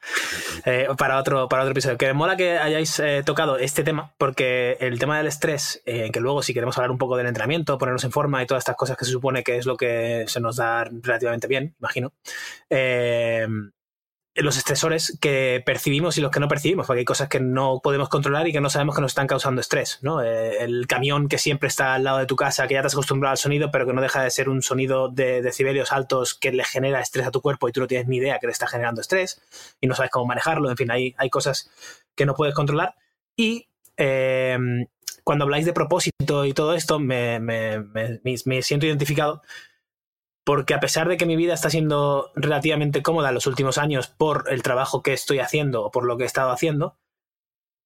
Speaker 3: Eh, para, otro, para otro episodio. Que me mola que hayáis eh, tocado este tema, porque el tema del estrés, que luego si queremos hablar un poco del entrenamiento, ponernos en forma y todas estas cosas que se supone que es lo que se nos da relativamente bien, imagino. Eh, los estresores que percibimos y los que no percibimos, porque hay cosas que no podemos controlar y que no sabemos que nos están causando estrés, ¿no? Eh, el camión que siempre está al lado de tu casa, que ya te has acostumbrado al sonido, pero que no deja de ser un sonido de decibelios altos que le genera estrés a tu cuerpo y tú no tienes ni idea que le está generando estrés y no sabes cómo manejarlo, en fin, hay, hay cosas que no puedes controlar. Y eh, cuando habláis de propósito y todo esto, me, me, me siento identificado porque a pesar de que mi vida está siendo relativamente cómoda en los últimos años por el trabajo que estoy haciendo o por lo que he estado haciendo,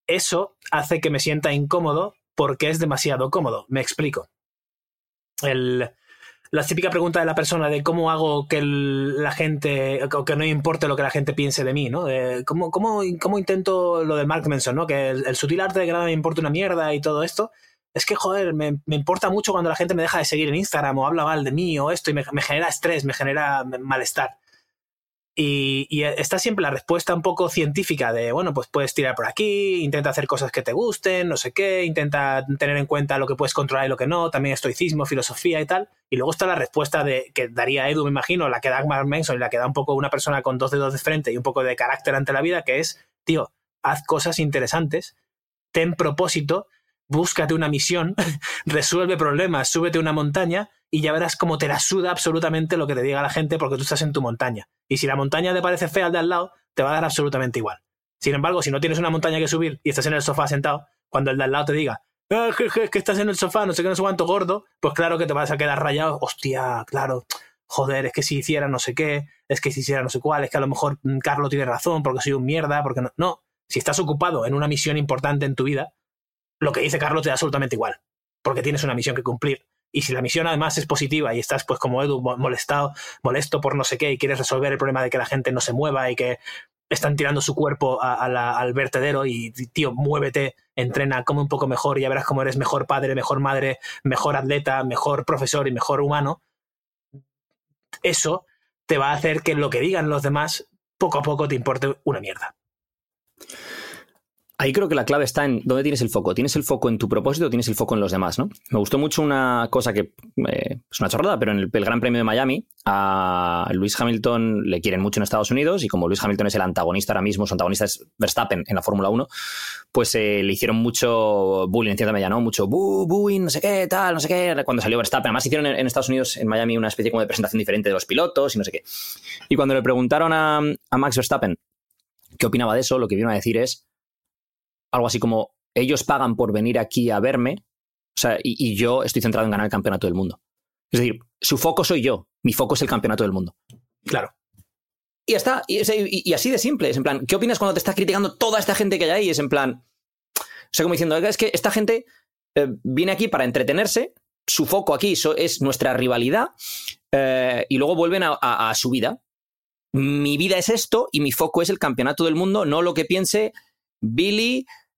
Speaker 3: eso hace que me sienta incómodo porque es demasiado cómodo. Me explico. la típica pregunta de la persona de cómo hago que la gente, o que no importe lo que la gente piense de mí, ¿no? cómo, intento lo de Mark Manson, ¿no? Que el, sutil arte de que nada me importa una mierda y todo esto es que, joder, me, importa mucho cuando la gente me deja de seguir en Instagram o habla mal de mí o esto y me, genera estrés, me genera malestar. Y, está siempre la respuesta un poco científica de, bueno, pues puedes tirar por aquí, intenta hacer cosas que te gusten, no sé qué, intenta tener en cuenta lo que puedes controlar y lo que no, también estoicismo, filosofía y tal. Y luego está la respuesta de que daría Edu, me imagino, la que da Mark Manson y la que da un poco una persona con dos dedos de frente y un poco de carácter ante la vida, que es, tío, haz cosas interesantes, ten propósito búscate una misión, [laughs] resuelve problemas, súbete una montaña y ya verás cómo te la suda absolutamente lo que te diga la gente porque tú estás en tu montaña. Y si la montaña te parece fea al de al lado, te va a dar absolutamente igual. Sin embargo, si no tienes una montaña que subir y estás en el sofá sentado, cuando el de al lado te diga, ah, que estás en el sofá, no sé qué, no sé cuánto gordo, pues claro que te vas a quedar rayado. Hostia, claro, joder, es que si hiciera no sé qué, es que si hiciera no sé cuál, es que a lo mejor mm, Carlos tiene razón porque soy un mierda, porque no. No, si estás ocupado en una misión importante en tu vida, lo que dice Carlos te da absolutamente igual, porque tienes una misión que cumplir. Y si la misión además es positiva y estás pues como Edu molestado, molesto por no sé qué y quieres resolver el problema de que la gente no se mueva y que están tirando su cuerpo al vertedero y tío, muévete, entrena, come un poco mejor y ya verás cómo eres mejor padre, mejor madre, mejor atleta, mejor profesor y mejor humano. Eso te va a hacer que lo que digan los demás poco a poco te importe una mierda.
Speaker 1: Ahí creo que la clave está en dónde tienes el foco. ¿Tienes el foco en tu propósito o tienes el foco en los demás? ¿no? Me gustó mucho una cosa que eh, es una chorrada, pero en el, Gran Premio de Miami a Luis Hamilton le quieren mucho en Estados Unidos y como Luis Hamilton es el antagonista ahora mismo, su antagonista es Verstappen en la Fórmula 1, pues eh, le hicieron mucho bullying en cierta medida, ¿no? Mucho bu, booing, no sé qué, tal, no sé qué, cuando salió Verstappen. Además hicieron en, Estados Unidos, en Miami, una especie como de presentación diferente de los pilotos y no sé qué. Y cuando le preguntaron a, a Max Verstappen qué opinaba de eso, lo que vino a decir es algo así como, ellos pagan por venir aquí a verme, o sea, y, yo estoy centrado en ganar el campeonato del mundo. Es decir, su foco soy yo, mi foco es el campeonato del mundo.
Speaker 3: Claro.
Speaker 1: Y ya está, y, así de simple, es en plan, ¿qué opinas cuando te está criticando toda esta gente que hay ahí? Es en plan, o sea, como diciendo, es que esta gente eh, viene aquí para entretenerse, su foco aquí es nuestra rivalidad, eh, y luego vuelven a su vida. Mi vida es esto y mi foco es el campeonato del mundo, no lo que piense Billy,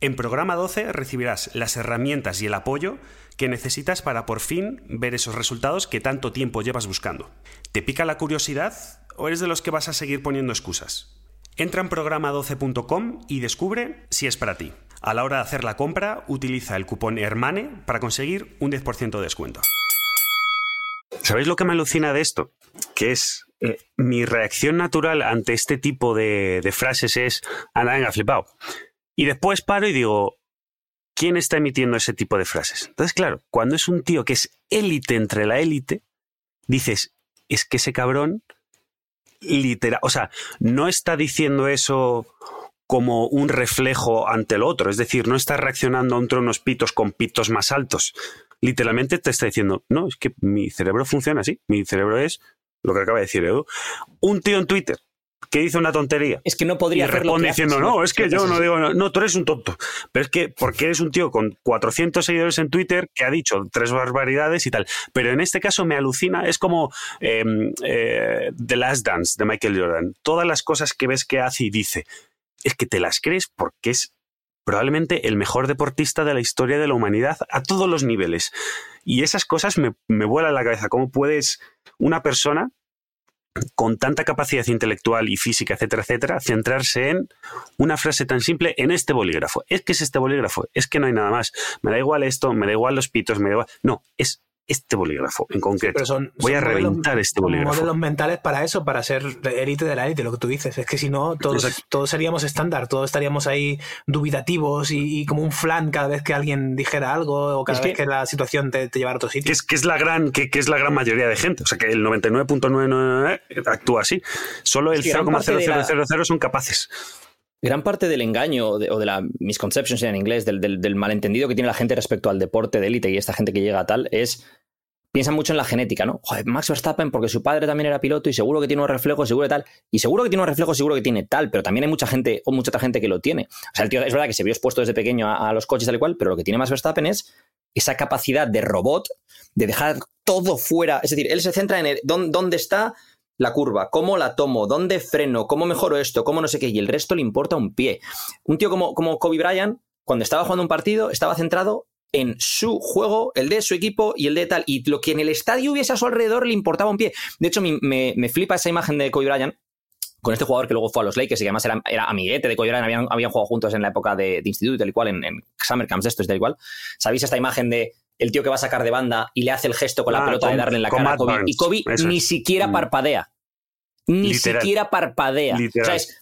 Speaker 2: En Programa 12 recibirás las herramientas y el apoyo que necesitas para por fin ver esos resultados que tanto tiempo llevas buscando. ¿Te pica la curiosidad o eres de los que vas a seguir poniendo excusas? Entra en programa12.com y descubre si es para ti. A la hora de hacer la compra, utiliza el cupón HERMANE para conseguir un 10% de descuento. ¿Sabéis lo que me alucina de esto? Que es eh, mi reacción natural ante este tipo de, de frases es, anda, venga, flipado. Y después paro y digo, ¿quién está emitiendo ese tipo de frases? Entonces, claro, cuando es un tío que es élite entre la élite, dices, es que ese cabrón, literal, o sea, no está diciendo eso como un reflejo ante el otro, es decir, no está reaccionando entre unos pitos con pitos más altos. Literalmente te está diciendo, no, es que mi cerebro funciona así, mi cerebro es lo que acaba de decir Edu. Un tío en Twitter que dice una tontería.
Speaker 1: Es que no podría
Speaker 2: y responde diciendo, no, es que yo no digo, no, no, tú eres un tonto. Pero es que, porque eres un tío con 400 seguidores en Twitter que ha dicho tres barbaridades y tal. Pero en este caso me alucina, es como eh, eh, The Last Dance de Michael Jordan. Todas las cosas que ves que hace y dice, es que te las crees porque es probablemente el mejor deportista de la historia de la humanidad a todos los niveles. Y esas cosas me, me vuelan la cabeza. ¿Cómo puedes una persona con tanta capacidad intelectual y física, etcétera, etcétera, centrarse en una frase tan simple en este bolígrafo. Es que es este bolígrafo, es que no hay nada más. Me da igual esto, me da igual los pitos, me da igual. No, es este bolígrafo en concreto.
Speaker 3: Pero son-
Speaker 2: Voy a
Speaker 3: son modelos-
Speaker 2: reventar este bolígrafo.
Speaker 3: modelos mentales para eso, para ser élite de la élite, lo que tú dices. Es que si no, todos,
Speaker 2: Exacto.
Speaker 3: todos seríamos estándar, todos estaríamos ahí dubitativos y, y como un flan cada vez que alguien dijera algo o cada
Speaker 1: Es
Speaker 3: vez
Speaker 1: que-
Speaker 3: que, la situación te, te llevara a otro sitio.
Speaker 2: que es, que es la gran que, que es la gran mayoría de gente. O sea, que el 99.999 actúa así. Solo el
Speaker 1: Es que gran parte de la-
Speaker 2: 0,0000 son capaces.
Speaker 1: Gran parte del engaño o de, la misconception en inglés, del, malentendido que tiene la gente respecto al deporte de élite y esta gente que llega a tal, es. Piensan mucho en la genética, ¿no? Joder, Max Verstappen, porque su padre también era piloto y seguro que tiene unos reflejos, seguro que tal. Y seguro que tiene unos reflejos, seguro que tiene tal, pero también hay mucha gente, o mucha otra gente que lo tiene. O sea, el tío es verdad que se vio expuesto desde pequeño a, los coches tal y cual, pero lo que tiene Max Verstappen es esa capacidad de robot, de dejar todo fuera. Es decir, él se centra en dónde está la curva, cómo la tomo, dónde freno, cómo mejoro esto, cómo no sé qué, y el resto le importa un pie. Un tío como, como Kobe Bryant, cuando estaba jugando un partido, estaba centrado en su juego, el de su equipo y el de tal, y lo que en el estadio hubiese a su alrededor le importaba un pie. De hecho, mi- me, me flipa esa imagen de Kobe Bryant con este jugador que luego fue a los Lakers y que además era, era amiguete de Kobe Bryant, habían, habían jugado juntos en la época de, de instituto y tal y cual, en, en summer camps de estos y tal y cual. ¿Sabéis esta imagen de el tío que va a sacar de banda y le hace el gesto con la
Speaker 2: Ah,
Speaker 1: pelota
Speaker 2: con-
Speaker 1: de darle en la cara a Kobe? Y Kobe
Speaker 2: eso
Speaker 1: ni
Speaker 2: es.
Speaker 1: siquiera
Speaker 2: Mm.
Speaker 1: parpadea. Ni
Speaker 2: Literal.
Speaker 1: siquiera parpadea. O sea, es-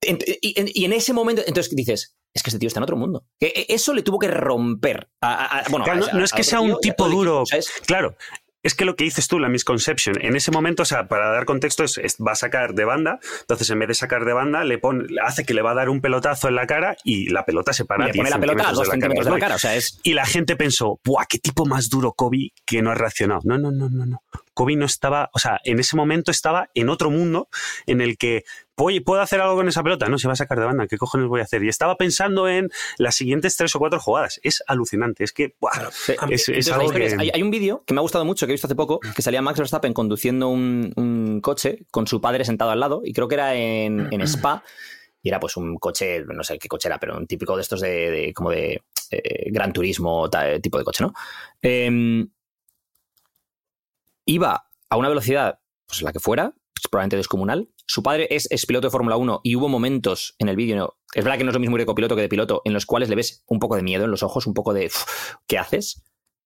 Speaker 1: y, en- y en ese momento, entonces dices, es que este tío está en otro mundo. Que e- eso le tuvo que romper. a- a- a- bueno,
Speaker 2: Claro,
Speaker 1: a-
Speaker 2: no, no es que sea un tipo duro. Claro, es que lo que dices tú, la misconception, en ese momento, o sea, para dar contexto, es, es- va a sacar de banda, entonces en vez de sacar de banda, le pone, hace que le va a dar un pelotazo en la cara y la pelota se para
Speaker 1: y le pone
Speaker 2: 10
Speaker 1: la pelota a
Speaker 2: centímetros
Speaker 1: dos centímetros de la
Speaker 2: Kobe.
Speaker 1: cara. O sea, es.
Speaker 2: Y la gente pensó, ¡buah, qué tipo más duro Kobe que no ha reaccionado! No, no, no, no, no. Kobe no estaba, o sea, en ese momento estaba en otro mundo en el que, oye, ¿puedo hacer algo con esa pelota? No, se va a sacar de banda, ¿qué cojones voy a hacer? Y estaba pensando en las siguientes tres o cuatro jugadas. Es alucinante, es que, ¡buah!
Speaker 1: Sí.
Speaker 2: Es, es
Speaker 1: Entonces, la
Speaker 2: algo
Speaker 1: historia
Speaker 2: que...
Speaker 1: es- hay, hay un vídeo que me ha gustado mucho, que he visto hace poco, que salía Max Verstappen conduciendo un, un coche con su padre sentado al lado, y creo que era en, en Spa, y era pues un coche, no sé qué coche era, pero un típico de estos de, de- como de eh, gran turismo tipo de coche, ¿no? Em, iba a una velocidad, pues la que fuera, probablemente descomunal. Su padre es, es piloto de Fórmula 1 y hubo momentos en el vídeo, ¿no? es verdad que no es lo mismo ir de copiloto que de piloto, en los cuales le ves un poco de miedo en los ojos, un poco de "Uf, ¿qué haces?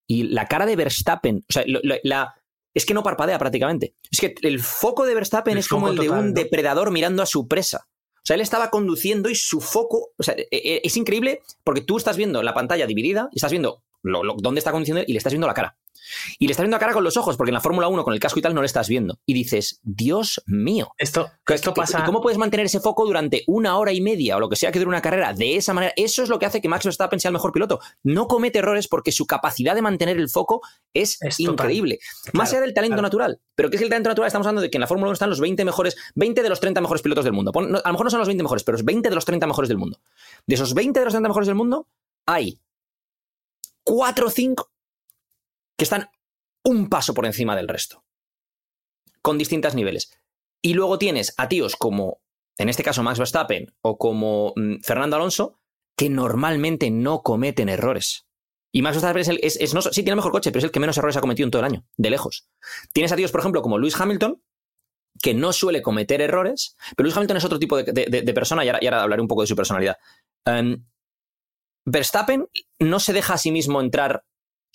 Speaker 1: Y la cara de Verstappen, o sea, la, es que no parpadea prácticamente. Es que el foco de Verstappen
Speaker 3: El
Speaker 1: es como el de un
Speaker 3: ¿no?
Speaker 1: depredador mirando a su presa. O sea, él estaba conduciendo y su foco. O sea, e- e- es increíble porque tú estás viendo la pantalla dividida y estás viendo lo- lo- dónde está conduciendo y le estás viendo la cara. Y le estás viendo a cara con los ojos, porque en la Fórmula 1 con el casco y tal no le estás viendo. Y dices, Dios mío.
Speaker 3: Esto, esto pasa.
Speaker 1: ¿Cómo puedes mantener ese foco durante una hora y media o lo que sea que dure una carrera de esa manera? Eso es lo que hace que Max Verstappen sea el mejor piloto. No comete errores porque su capacidad de mantener el foco es, increíble. Más allá del talento natural. Pero ¿qué es el talento natural? Estamos hablando de que en la Fórmula 1 están los 20 mejores, 20 de los 30 mejores pilotos del mundo. A lo mejor no son los 20 mejores, pero los 20 de los 30 mejores del mundo. De esos 20 de los 30 mejores del mundo, hay 4 o 5 que están un paso por encima del resto, con distintos niveles. Y luego tienes a tíos como, en este caso, Max Verstappen o como mm, Fernando Alonso, que normalmente no cometen errores. Y Max Verstappen es el, no, sí, tiene el mejor coche, pero es el que menos errores ha cometido en todo el año, de lejos. Tienes a tíos, por ejemplo, como Lewis Hamilton, que no suele cometer errores, pero Lewis Hamilton es otro tipo de, persona y ahora, hablaré un poco de su personalidad. Em, Verstappen no se deja a sí mismo entrar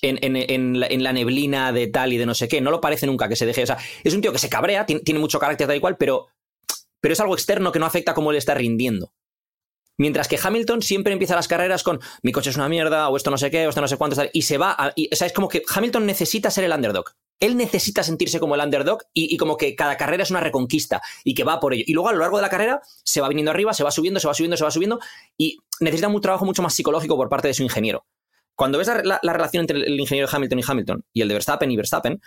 Speaker 1: en, la, neblina de tal y de no sé qué. No lo parece nunca que se deje. O sea, es un tío que se cabrea, tiene, mucho carácter tal y cual, pero, pero es algo externo que no afecta a cómo él está rindiendo. Mientras que Hamilton siempre empieza las carreras con mi coche es una mierda, o esto no sé qué, o esto no sé cuánto, y se va. o sea, es como que Hamilton necesita ser el underdog. Él necesita sentirse como el underdog y, y, como que cada carrera es una reconquista y que va por ello. Y luego a lo largo de la carrera se va viniendo arriba, se va subiendo, se va subiendo, se va subiendo y necesita un trabajo mucho más psicológico por parte de su ingeniero. Cuando ves la, relación entre el ingeniero Hamilton y Hamilton y el de Verstappen y Verstappen,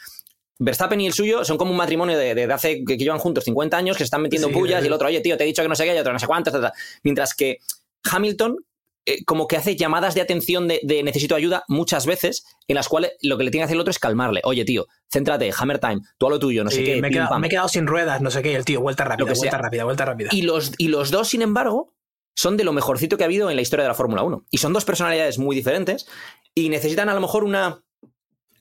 Speaker 1: Verstappen y el suyo son como un matrimonio de, hace que, llevan juntos 50 años que se están metiendo pullas y el otro, oye, tío, te he dicho que no sé qué, y otro no sé cuántas, mientras que Hamilton eh, como que hace llamadas de atención de, necesito ayuda muchas veces, en las cuales lo que le tiene que hacer el otro es calmarle. Oye, tío, céntrate, hammer time, tú a lo tuyo, no sé qué.
Speaker 3: Me he, quedado, me he, quedado, sin ruedas, no sé qué, y el tío, vuelta rápida, vuelta rápida, vuelta rápida.
Speaker 1: Y los, y los dos, sin embargo, son de lo mejorcito que ha habido en la historia de la Fórmula 1. Y son dos personalidades muy diferentes y necesitan a lo mejor una,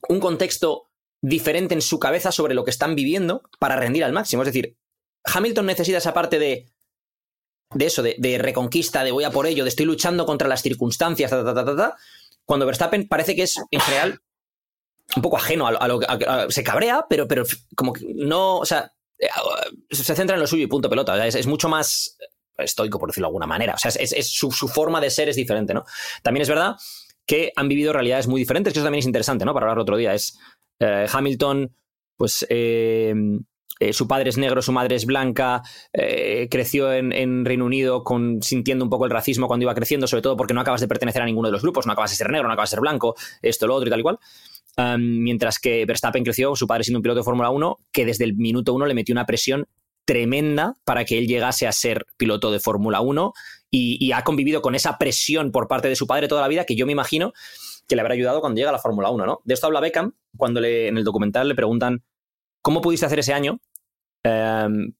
Speaker 1: un contexto diferente en su cabeza sobre lo que están viviendo para rendir al máximo. Es decir, Hamilton necesita esa parte de, de eso, de, reconquista, de voy a por ello, de estoy luchando contra las circunstancias, cuando Verstappen parece que es en general un poco ajeno a, lo que se cabrea, pero, pero como que no, o sea, eh, se centra en lo suyo y punto pelota. es, mucho más estoico, por decirlo de alguna manera. O sea, es, su, forma de ser es diferente, ¿no? También es verdad que han vivido realidades muy diferentes, que eso también es interesante, ¿no? Para hablar otro día. Es eh, Hamilton, pues eh, eh, su padre es negro, su madre es blanca, creció en, Reino Unido con, sintiendo un poco el racismo cuando iba creciendo, sobre todo porque no acabas de pertenecer a ninguno de los grupos, no acabas de ser negro, no acabas de ser blanco, esto, lo otro y tal y cual. mientras que Verstappen creció, su padre siendo un piloto de Fórmula 1, que desde el minuto uno le metió una presión tremenda para que él llegase a ser piloto de Fórmula 1 y, ha convivido con esa presión por parte de su padre toda la vida que yo me imagino que le habrá ayudado cuando llega a la Fórmula 1, ¿no? De esto habla Beckham cuando en el documental le preguntan ¿cómo pudiste hacer ese año em,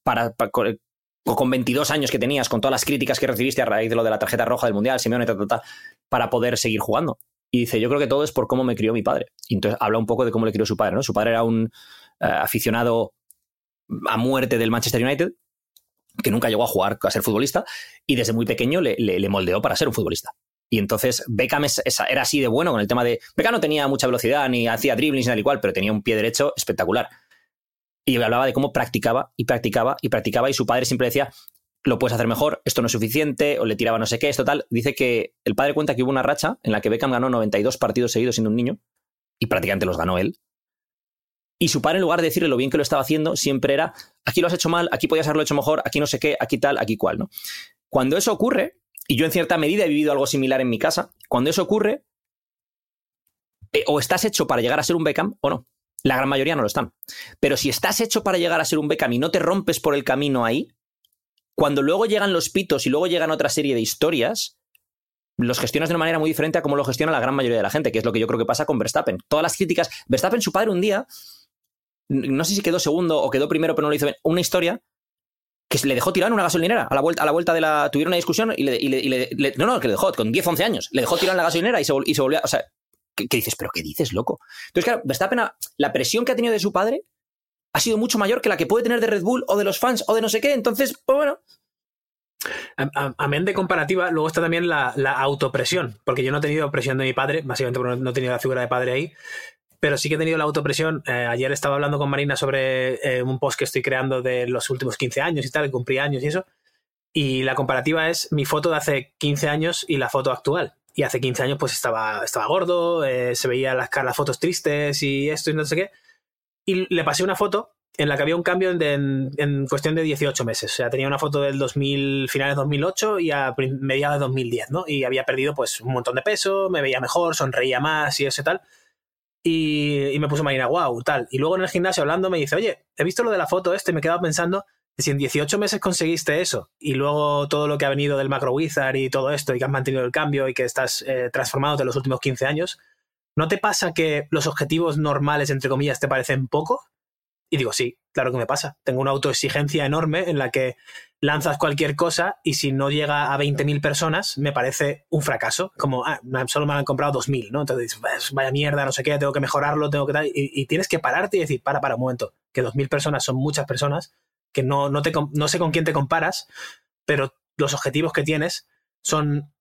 Speaker 1: con 22 años que tenías, con todas las críticas que recibiste a raíz de lo de la tarjeta roja del Mundial, Simeone, para poder seguir jugando? Y dice, yo creo que todo es por cómo me crió mi padre. Y entonces habla un poco de cómo le crió su padre, ¿no? Su padre era un eh, aficionado a muerte del Manchester United, que nunca llegó a jugar, a ser futbolista, y desde muy pequeño le, moldeó para ser un futbolista. Y entonces Beckham era así de bueno con el tema de... Beckham no tenía mucha velocidad, ni hacía driblings, ni tal y cual, pero tenía un pie derecho espectacular. Y hablaba de cómo practicaba y practicaba y practicaba, y su padre siempre decía, lo puedes hacer mejor, esto no es suficiente, o le tiraba no sé qué, esto tal. Dice que el padre cuenta que hubo una racha en la que Beckham ganó 92 partidos seguidos siendo un niño, y prácticamente los ganó él, y su padre, en lugar de decirle lo bien que lo estaba haciendo, siempre era, aquí lo has hecho mal, aquí podías haberlo hecho mejor, aquí no sé qué, aquí tal, aquí cual, ¿no? Cuando eso ocurre, y yo en cierta medida he vivido algo similar en mi casa, cuando eso ocurre, eh, o estás hecho para llegar a ser un Beckham o no. La gran mayoría no lo están. Pero si estás hecho para llegar a ser un Beckham y no te rompes por el camino ahí, cuando luego llegan los pitos y luego llegan otra serie de historias, los gestionas de una manera muy diferente a cómo lo gestiona la gran mayoría de la gente, que es lo que yo creo que pasa con Verstappen. Todas las críticas. Verstappen, su padre, un día no sé si quedó segundo o quedó primero, pero no lo hizo bien, una historia que se le dejó tirar en una gasolinera a la vuelta, a la vuelta de la. Tuvieron una discusión y le. no, no, que le dejó con 10, 11 años. Le dejó tirar en la gasolinera y se, volvió. O sea, ¿qué, dices? ¿Pero qué dices, loco? Entonces, claro, Verstappen, la presión que ha tenido de su padre ha sido mucho mayor que la que puede tener de Red Bull o de los fans o de no sé qué. Entonces, pues bueno.
Speaker 3: Amén de comparativa, luego está también la, la, autopresión, porque yo no he tenido presión de mi padre, básicamente porque no he tenido la figura de padre ahí, pero sí que he tenido la autopresión. Eh, ayer estaba hablando con Marina sobre eh, un post que estoy creando de los últimos 15 años y tal, cumplí años y eso. Y la comparativa es mi foto de hace 15 años y la foto actual. y hace 15 años pues estaba, estaba gordo, eh, se veía las, las fotos tristes y esto y no sé qué. Y le pasé una foto en la que había un cambio en, en, cuestión de 18 meses. O sea, tenía una foto del 2000, finales de 2008 y a mediados de 2010, ¿no? Y había perdido pues un montón de peso, me veía mejor, sonreía más y eso y tal. Y, me puso Marina, wow, tal. Y luego en el gimnasio hablando me dice, oye, he visto lo de la foto este y me he quedado pensando si en 18 meses conseguiste eso y luego todo lo que ha venido del Macro Wizard y todo esto y que has mantenido el cambio y que estás eh, transformado en los últimos 15 años, ¿no te pasa que los objetivos normales, entre comillas, te parecen poco? Y digo, sí, claro que me pasa. Tengo una autoexigencia enorme en la que lanzas cualquier cosa y si no llega a 20.000 personas, me parece un fracaso. Como, ah, solo me han comprado 2.000, ¿no? Entonces, pues, vaya mierda, no sé qué, tengo que mejorarlo, tengo que tal. Y, tienes que pararte y decir, para, para un momento, que 2.000 personas son muchas personas, que no, no, te, no sé con quién te comparas, pero los objetivos que tienes son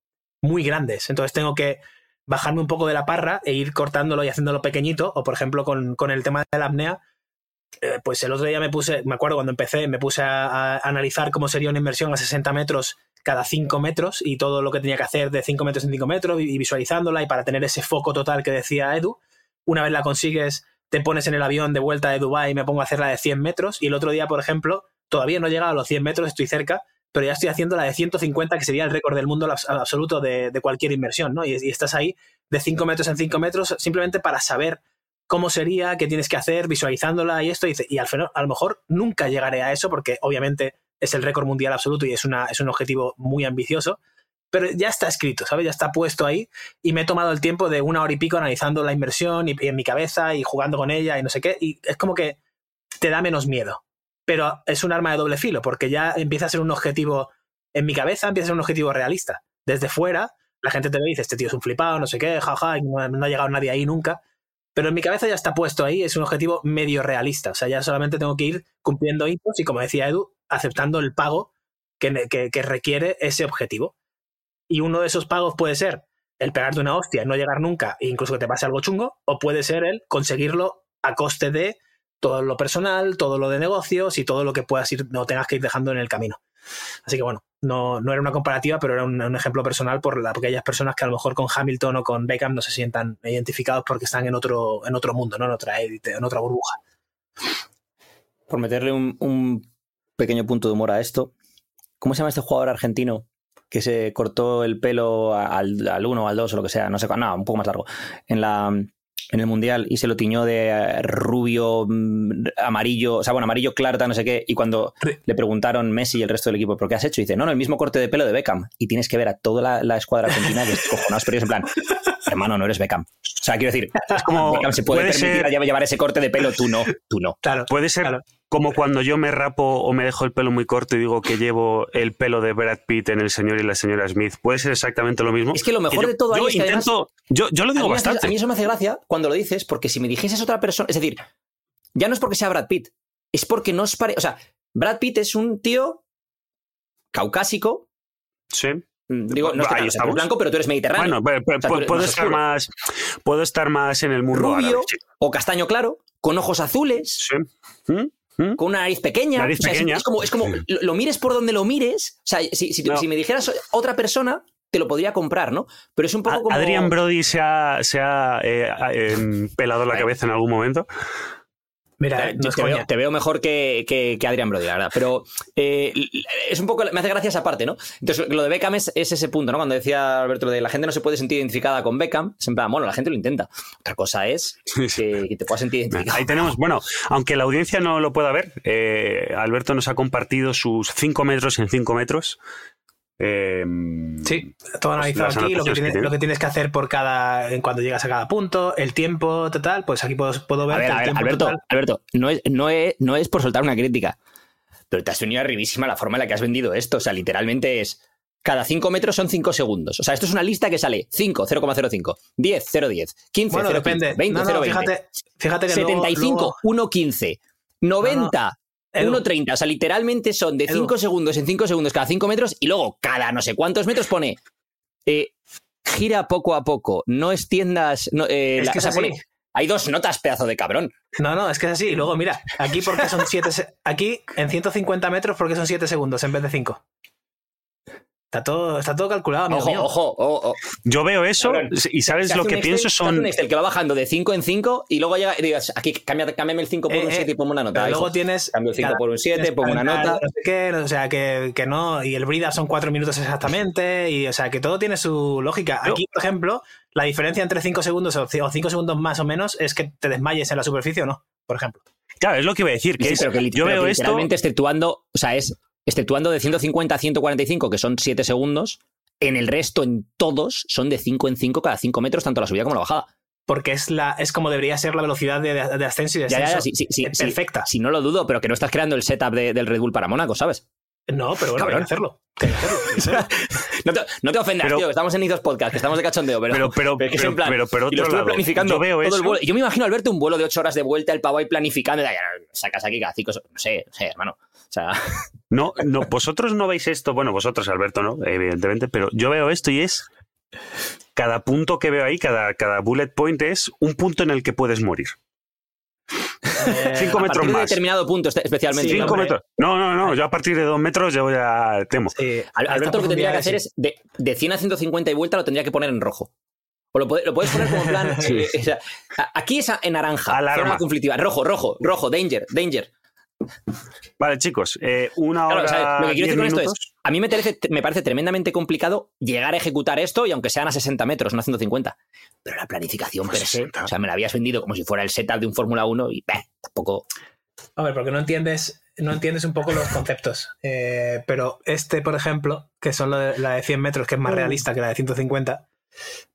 Speaker 3: muy grandes. Entonces tengo que bajarme un poco de la parra e ir cortándolo y haciéndolo pequeñito. O por ejemplo, con, con el tema de la apnea, eh, pues el otro día me puse, me acuerdo cuando empecé, me puse a, analizar cómo sería una inversión a 60 metros cada 5 metros y todo lo que tenía que hacer de 5 metros en 5 metros y, visualizándola y para tener ese foco total que decía Edu. Una vez la consigues, te pones en el avión de vuelta de Dubái y me pongo a hacer la de 100 metros. Y el otro día, por ejemplo, todavía no he llegado a los 100 metros, estoy cerca, pero ya estoy haciendo la de 150, que sería el récord del mundo absoluto de, de cualquier inversión, ¿no? Y, y, estás ahí de 5 metros en 5 metros simplemente para saber cómo sería, qué tienes que hacer, visualizándola y esto. Y, y al final, a lo mejor nunca llegaré a eso porque obviamente es el récord mundial absoluto y es, una, es un objetivo muy ambicioso, pero ya está escrito, ¿sabes? Ya está puesto ahí y me he tomado el tiempo de una hora y pico analizando la inversión y, en mi cabeza y jugando con ella y no sé qué, y es como que te da menos miedo, pero es un arma de doble filo porque ya empieza a ser un objetivo, en mi cabeza empieza a ser un objetivo realista. Desde fuera, la gente te dice, este tío es un flipado, no sé qué, jaja, no, no ha llegado nadie ahí nunca. Pero en mi cabeza ya está puesto ahí, es un objetivo medio realista. O sea, ya solamente tengo que ir cumpliendo hitos y, como decía Edu, aceptando el pago que, requiere ese objetivo. Y uno de esos pagos puede ser el pegarte una hostia no llegar nunca, e incluso que te pase algo chungo, o puede ser el conseguirlo a coste de todo lo personal, todo lo de negocios y todo lo que puedas ir, no tengas que ir dejando en el camino. Así que bueno, no, no era una comparativa, pero era un, ejemplo personal por, la, por aquellas personas que a lo mejor con Hamilton o con Beckham no se sientan identificados porque están en otro, en otro mundo, ¿no? en otra élite, en otra burbuja.
Speaker 1: Por meterle un, pequeño punto de humor a esto, ¿cómo se llama este jugador argentino que se cortó el pelo al, al uno o al dos o lo que sea, no sé, no, un poco más largo, en la el mundial y se lo tiñó de rubio, mm, amarillo, o sea, bueno, amarillo claro, no sé qué, y cuando le preguntaron Messi y el resto del equipo, ¿por qué has hecho? Y dice, no, no, el mismo corte de pelo de Beckham. Y tienes que ver a toda la, la escuadra argentina que es cojonados, pero es en plan, hermano, no eres Beckham. O sea, quiero decir, es como Beckham se puede, puede permitir ser... llevar ese corte de pelo, tú no, tú no.
Speaker 2: Claro, puede ser claro. Como cuando yo me rapo o me dejo el pelo muy corto y digo que llevo el pelo de Brad Pitt en El señor y la señora Smith. Puede ser exactamente lo mismo.
Speaker 1: Es que lo mejor
Speaker 2: yo,
Speaker 1: de todo
Speaker 2: yo
Speaker 1: es que
Speaker 2: intento,
Speaker 1: además,
Speaker 2: yo, yo, lo digo
Speaker 1: a
Speaker 2: bastante.
Speaker 1: Hace, a mí eso me hace gracia cuando lo dices, porque si me dijeses otra persona, es decir, ya no es porque sea Brad Pitt, es porque no es pare... O sea, Brad Pitt es un tío caucásico.
Speaker 2: Sí.
Speaker 1: Digo, no es que
Speaker 2: Ahí
Speaker 1: eres blanco, pero tú eres mediterráneo.
Speaker 2: Bueno, pero, pero,
Speaker 1: o sea, tú eres
Speaker 2: puedo, estar
Speaker 1: oscuro.
Speaker 2: más, puedo estar más en el mundo
Speaker 1: Rubio
Speaker 2: árabe, sí.
Speaker 1: o castaño claro, con ojos azules,
Speaker 2: Sí. ¿Mm? ¿Mm?
Speaker 1: con una nariz pequeña.
Speaker 2: Nariz
Speaker 1: o sea, es-
Speaker 2: pequeña.
Speaker 1: Es, como, es como
Speaker 2: Sí.
Speaker 1: lo, lo mires por donde lo mires. O sea, si, si,
Speaker 2: No.
Speaker 1: si me dijeras otra persona, te lo podría comprar, ¿no? Pero es un poco como.
Speaker 2: Adrian Brody se ha, se ha eh, eh, pelado la cabeza en algún momento.
Speaker 3: Mira,
Speaker 1: Eh,
Speaker 3: no es
Speaker 1: te, veo, te veo mejor que, que, que Adrian Brody, la verdad. Pero eh, es un poco. Me hace gracia esa parte, ¿no? Entonces, lo de Beckham es, es ese punto, ¿no? Cuando decía Alberto lo de la gente no se puede sentir identificada con Beckham, es en plan, bueno, la gente lo intenta. Otra cosa es que te puedas sentir identificado.
Speaker 2: Ahí tenemos, bueno, aunque la audiencia no lo pueda ver, eh, Alberto nos ha compartido sus 5 metros en 5 metros. Eh,
Speaker 3: Sí, todo analizado
Speaker 2: las
Speaker 3: aquí, lo que,
Speaker 2: que
Speaker 3: tienes,
Speaker 2: tiene.
Speaker 3: lo que tienes que hacer por cada, en cuando llegas a cada punto, el tiempo total, pues aquí puedo, puedo ver
Speaker 1: A ver,
Speaker 3: que
Speaker 1: a
Speaker 3: el
Speaker 1: ver,
Speaker 3: tiempo
Speaker 1: Alberto,
Speaker 3: total-
Speaker 1: Alberto, no es, no, es, no es por soltar una crítica, pero te has venido arribísima la forma en la que has vendido esto. O sea, literalmente es. Cada 5 metros son 5 segundos. O sea, esto es una lista que sale 5, 0,05, 10, 0,10, 15,
Speaker 3: Bueno,
Speaker 1: 0,15,
Speaker 3: depende.
Speaker 1: 20,
Speaker 3: No, no,
Speaker 1: 0,20,
Speaker 3: fíjate, fíjate que luego-
Speaker 1: 75,
Speaker 3: luego-
Speaker 1: 1,15, 90,
Speaker 3: Edu.
Speaker 1: 1,30. O sea, literalmente son de
Speaker 3: Edu.
Speaker 1: 5 segundos en 5 segundos cada 5 metros y luego cada no sé cuántos metros pone. eh, gira poco a poco, no extiendas. No, eh,
Speaker 3: Es
Speaker 1: la-
Speaker 3: que
Speaker 1: o sea,
Speaker 3: así.
Speaker 1: pone- hay dos notas, pedazo de cabrón.
Speaker 3: No, no, es que es así. Y luego, mira, aquí porque son 7 aquí en 150 metros porque son 7 segundos en vez de 5. Está todo, está todo calculado, amigo
Speaker 1: Ojo,
Speaker 3: mío.
Speaker 1: ojo, ojo.
Speaker 2: Yo veo eso
Speaker 1: Cabrón.
Speaker 2: y sabes lo que pienso
Speaker 1: Excel, hace
Speaker 2: son...
Speaker 1: un Excel que va bajando de 5 en 5 y luego llega y digas, aquí cámbiame el 5 por
Speaker 3: Eh,
Speaker 1: un
Speaker 3: eh,
Speaker 1: 7 y ponme una nota.
Speaker 3: Pero luego tienes.
Speaker 1: Cambio el 5
Speaker 3: cada-
Speaker 1: por un 7,
Speaker 3: tienes
Speaker 1: pongo una nota.
Speaker 3: No sé qué, o sea, que, que no. Y el Brida son cuatro minutos exactamente. Y o sea, que todo tiene su lógica. Aquí, por ejemplo, la diferencia entre 5 segundos o 5 segundos más o menos es que te desmayes en la superficie o no, por ejemplo.
Speaker 2: Claro, es lo que iba a decir, que
Speaker 1: Sí,
Speaker 2: es,
Speaker 1: pero que,
Speaker 2: yo
Speaker 1: pero
Speaker 2: veo
Speaker 1: que
Speaker 2: esto...
Speaker 1: literalmente exceptuando, o sea, es exceptuando de 150 a 145, que son 7 segundos, en el resto, en todos, son de 5 en 5 cada 5 metros, tanto la subida como la bajada.
Speaker 3: Porque es, la, es como debería ser la velocidad de, de ascenso y
Speaker 1: Ya, ya,
Speaker 3: descenso.
Speaker 1: ya, sí, sí, sí,
Speaker 3: eh,
Speaker 1: sí.
Speaker 3: perfecta.
Speaker 1: Si no lo dudo, pero que no estás creando el setup de- del Red Bull para Mónaco, ¿sabes?
Speaker 3: No, pero bueno, hay que hacerlo. Hay que hacerlo, hay que hacerlo.
Speaker 1: No te, no te ofendas,
Speaker 2: Pero-
Speaker 1: tío, estamos en Idos Podcast, que estamos de cachondeo, pero,
Speaker 2: Pero, pero,
Speaker 1: pero plan,
Speaker 2: pero, pero
Speaker 1: y lo
Speaker 2: otro
Speaker 1: estuve
Speaker 2: lado,
Speaker 1: planificando
Speaker 2: yo veo
Speaker 1: todo
Speaker 2: eso...
Speaker 1: el vuelo. Yo me imagino, Alberto, un vuelo de 8 horas de vuelta, el pavo ahí planificando, sacas aquí cada cinco, no sé, no sé, hermano. O sea, [laughs]
Speaker 2: No, no, vosotros no veis esto, bueno, vosotros, Alberto, no, evidentemente, pero yo veo esto y es cada punto que veo ahí, cada, cada bullet point es un punto en el que puedes morir.
Speaker 3: Eh,
Speaker 2: Cinco
Speaker 1: a
Speaker 2: metros
Speaker 1: partir de
Speaker 2: más.
Speaker 1: determinado punto, este- especialmente.
Speaker 3: Sí,
Speaker 2: Cinco
Speaker 3: hombre.
Speaker 2: metros. No, no, no, yo a partir de dos metros yo ya temo.
Speaker 3: sí,
Speaker 1: Alberto lo que tendría que hacer es de, de 100 a 150 y vuelta lo tendría que poner en rojo. O lo, puede- lo puedes poner como en plan. [laughs]
Speaker 2: Sí.
Speaker 1: eh, o sea, a- aquí es en naranja.
Speaker 2: Alarma.
Speaker 1: Conflictiva. Rojo, rojo, rojo. Danger, danger.
Speaker 2: Vale, chicos, eh, una
Speaker 1: Claro,
Speaker 2: hora,
Speaker 1: o sea, lo que quiero
Speaker 2: diez
Speaker 1: decir con esto
Speaker 2: minutos.
Speaker 1: es. A mí me parece, me parece tremendamente complicado llegar a ejecutar esto y aunque sean a 60 metros, no a 150. Pero la planificación
Speaker 2: Pues
Speaker 1: per se.
Speaker 2: 60.
Speaker 1: O sea, me la habías vendido como si fuera el setup de un Fórmula 1 y bah, tampoco.
Speaker 3: Hombre, porque no entiendes, no entiendes un poco los conceptos. Eh, pero este, por ejemplo, que son la de, la de 100 metros, que es más realista que la de 150,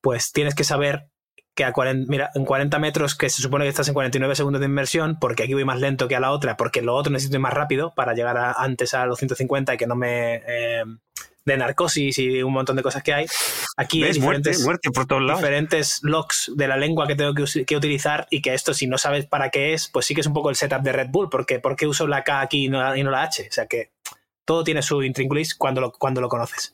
Speaker 3: pues tienes que saber que a 40, mira, en 40 metros, que se supone que estás en 49 segundos de inmersión, porque aquí voy más lento que a la otra, porque lo otro necesito ir más rápido para llegar a- antes a los 150 y que no me... eh, de narcosis y un montón de cosas que hay. Aquí hay
Speaker 2: ¿Ves? Muerte,
Speaker 3: diferentes,
Speaker 2: muerte por todos lados.
Speaker 3: diferentes locks de la lengua que tengo que, que utilizar y que esto, si no sabes para qué es, pues sí que es un poco el setup de Red Bull, porque ¿por qué uso la K aquí y no la, y no la H? O sea que todo tiene su intríngulis cuando lo, cuando lo conoces.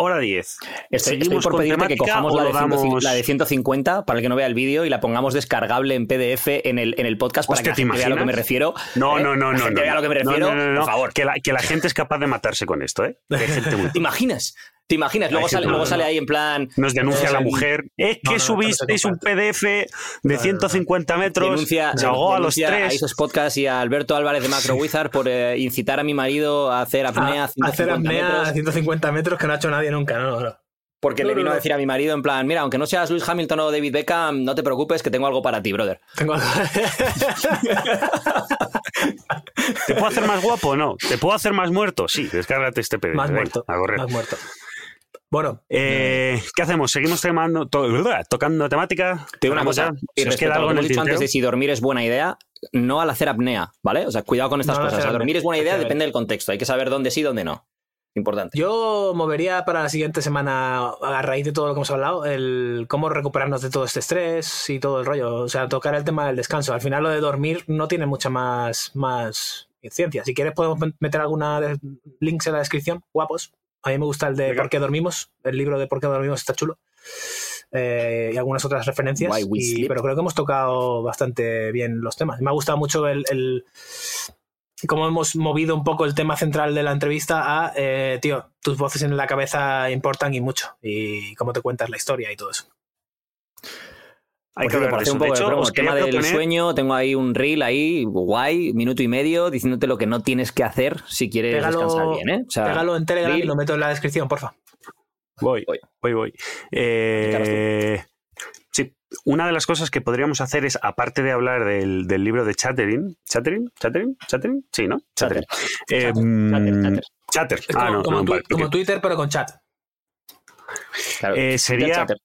Speaker 2: Hora 10.
Speaker 1: Estoy, estoy
Speaker 2: ¿Seguimos
Speaker 1: por pedirte que cojamos la de, 150,
Speaker 2: damos-
Speaker 1: la de 150 para el que no vea el vídeo y la pongamos descargable en PDF en el, en el podcast para
Speaker 2: Hostia,
Speaker 1: que
Speaker 2: ¿te
Speaker 1: la gente vea a lo que me refiero.
Speaker 2: No,
Speaker 1: ¿eh?
Speaker 2: no, no,
Speaker 1: La
Speaker 2: no.
Speaker 1: gente
Speaker 2: no,
Speaker 1: vea a lo que me
Speaker 2: no,
Speaker 1: refiero,
Speaker 2: no, no, no.
Speaker 1: por favor.
Speaker 2: Que la, que la gente es capaz de matarse con esto, ¿eh? Gente [laughs] muy-
Speaker 1: ¿Te imaginas? ¿Te imaginas? Luego sale, luego ahí en plan.
Speaker 2: Nos denuncia la mujer. Es que
Speaker 3: no, no,
Speaker 2: subisteis un PDF de
Speaker 3: no, no.
Speaker 2: 150 metros.
Speaker 1: Denuncia,
Speaker 2: ahogó a los tres.
Speaker 1: esos podcasts y a Alberto Álvarez de Macro Wizard por eh, incitar a mi marido a hacer apnea a
Speaker 3: A-
Speaker 1: 150
Speaker 3: hacer apnea a
Speaker 1: metros,
Speaker 3: 150 metros que no ha hecho nadie nunca. No, no, no.
Speaker 1: porque
Speaker 3: No,
Speaker 1: le
Speaker 3: no,
Speaker 1: vino a decir a mi marido en plan, mira, aunque no seas Luis Hamilton o David Beckham, no te preocupes que tengo algo para ti, brother.
Speaker 3: Tengo algo- [laughs]
Speaker 2: ¿Te puedo hacer más guapo o no? ¿Te puedo hacer más muerto? Sí, descárgate este PDF.
Speaker 3: más
Speaker 2: venga,
Speaker 3: muerto.
Speaker 2: a correr.
Speaker 3: Más muerto. Bueno,
Speaker 2: Eh, ¿Qué hacemos? ¿Seguimos temando- to- tocando temática?
Speaker 1: Te digo una cosa,
Speaker 2: Si os queda algo en el
Speaker 1: dicho antes de si dormir es buena idea, no al hacer apnea, ¿vale? O sea, cuidado con estas
Speaker 3: No
Speaker 1: cosas. O sea, dormir es buena idea, depende del contexto. Hay que saber dónde sí y dónde no. Importante.
Speaker 3: Yo movería para la siguiente semana, a raíz de todo lo que hemos hablado, el cómo recuperarnos de todo este estrés y todo el rollo. O sea, tocar el tema del descanso. Al final lo de dormir no tiene mucha más, más ciencia. Si quieres podemos meter alguna de links en la descripción, guapos. A mí me gusta el de por qué dormimos. El libro de por qué dormimos está chulo. Eh, y algunas otras referencias. Y- pero creo que hemos tocado bastante bien los temas. Me ha gustado mucho el, el- cómo hemos movido un poco el tema central de la entrevista a, eh, tío, tus voces en la cabeza importan y mucho. Y cómo te cuentas la historia y todo eso.
Speaker 2: Hay que
Speaker 1: cierto,
Speaker 2: hablar de eso.
Speaker 1: un poco de
Speaker 2: hecho, os
Speaker 1: tema del
Speaker 2: proponer-
Speaker 1: sueño, tengo ahí un reel ahí, guay, minuto y medio, diciéndote lo que no tienes que hacer si quieres
Speaker 3: Pégalo-
Speaker 1: descansar bien, ¿eh? O sea,
Speaker 3: Pégalo en Telegram y lo meto en la descripción, porfa.
Speaker 2: Voy,
Speaker 1: Voy.
Speaker 2: voy, voy. Eh, sí, una de las cosas que podríamos hacer es, aparte de hablar del, del libro de Chattering, ¿Chattering? ¿Chattering? ¿Chattering? Sí, ¿no?
Speaker 1: Chatter.
Speaker 2: Eh,
Speaker 1: Chatter,
Speaker 2: mm,
Speaker 1: chatter.
Speaker 2: Chatter.
Speaker 3: Es
Speaker 2: Ah,
Speaker 3: como,
Speaker 2: no,
Speaker 3: como
Speaker 2: no,
Speaker 3: tu-
Speaker 2: vale,
Speaker 3: como
Speaker 2: ok.
Speaker 3: Twitter, pero con chat.
Speaker 1: Claro,
Speaker 2: Eh, sería
Speaker 1: chatter.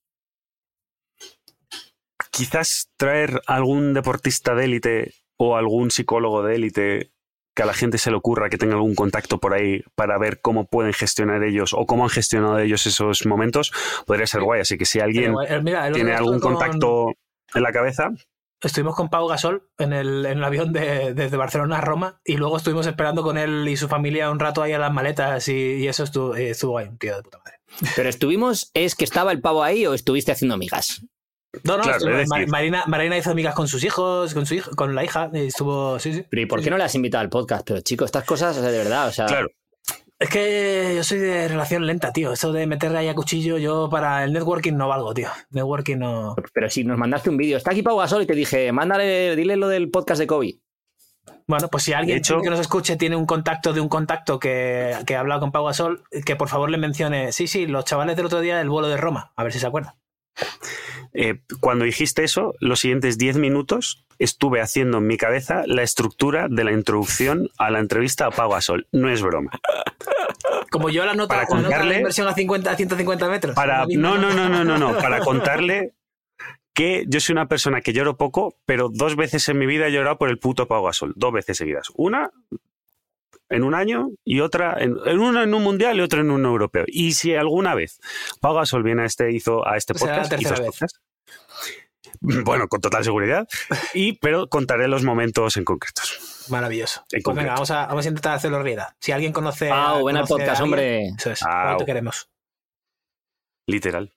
Speaker 2: Quizás traer algún deportista de élite o algún psicólogo de élite que a la gente se le ocurra que tenga algún contacto por ahí para ver cómo pueden gestionar ellos o cómo han gestionado ellos esos momentos, podría ser guay. Así que si alguien
Speaker 3: Pero, eh, mira,
Speaker 2: tiene algún
Speaker 3: con-
Speaker 2: contacto en la cabeza,
Speaker 3: Estuvimos con Pau Gasol en el, en el avión de, desde Barcelona a Roma y luego estuvimos esperando con él y su familia un rato ahí a las maletas y, y eso estuvo, eh, estuvo ahí, un tío de puta madre.
Speaker 1: Pero estuvimos, ¿es que estaba el pavo ahí o estuviste haciendo migas?
Speaker 3: No, no,
Speaker 2: Claro, es
Speaker 3: Marina, Marina hizo amigas con sus hijos, con su hijo, con la hija, y estuvo, sí, sí.
Speaker 1: Pero ¿y por
Speaker 3: Sí,
Speaker 1: qué no le has invitado al podcast? Pero chicos, estas cosas, o sea, de verdad, o sea,
Speaker 2: claro.
Speaker 3: Es que yo soy de relación lenta, tío. Eso de meterle ahí a cuchillo, yo para el networking no valgo, tío. Networking no.
Speaker 1: Pero si nos mandaste un vídeo, está aquí Pau Gasol y te dije, mándale, dile lo del podcast de Kobe.
Speaker 3: Bueno, pues si alguien
Speaker 2: hecho-
Speaker 3: que nos escuche tiene un contacto de un contacto que, que ha hablado con Pau Gasol, que por favor le mencione, sí, sí, los chavales del otro día del vuelo de Roma, a ver si se acuerdan.
Speaker 2: Eh, cuando dijiste eso, los siguientes 10 minutos estuve haciendo en mi cabeza la estructura de la introducción a la entrevista a Pau Gasol. No es broma.
Speaker 3: Como yo la nota,
Speaker 2: Para
Speaker 3: la nota de
Speaker 2: contarle-
Speaker 3: inversión a, 50, a 150 metros.
Speaker 2: Para,
Speaker 3: La
Speaker 2: no, no, no, no, no, no. Para [laughs] contarle que yo soy una persona que lloro poco, pero dos veces en mi vida he llorado por el puto Pau Gasol. Dos veces seguidas. Una en un año y otra en, en una en un mundial y otra en un europeo. Y si alguna vez Pau Gasol viene a este, hizo a este
Speaker 3: Será la
Speaker 2: podcast, hizo este podcast, [clears throat] bueno, con total seguridad, [laughs] y, pero contaré los momentos en concretos.
Speaker 3: Maravilloso.
Speaker 2: En
Speaker 3: Pues venga, vamos a, vamos a intentar hacerlo realidad. Si alguien conoce.
Speaker 1: Pau, ven al
Speaker 3: conoce a
Speaker 1: podcast,
Speaker 3: alguien,
Speaker 1: hombre.
Speaker 3: Eso es.
Speaker 2: Pau.
Speaker 3: ¿cuánto queremos?
Speaker 2: Literal.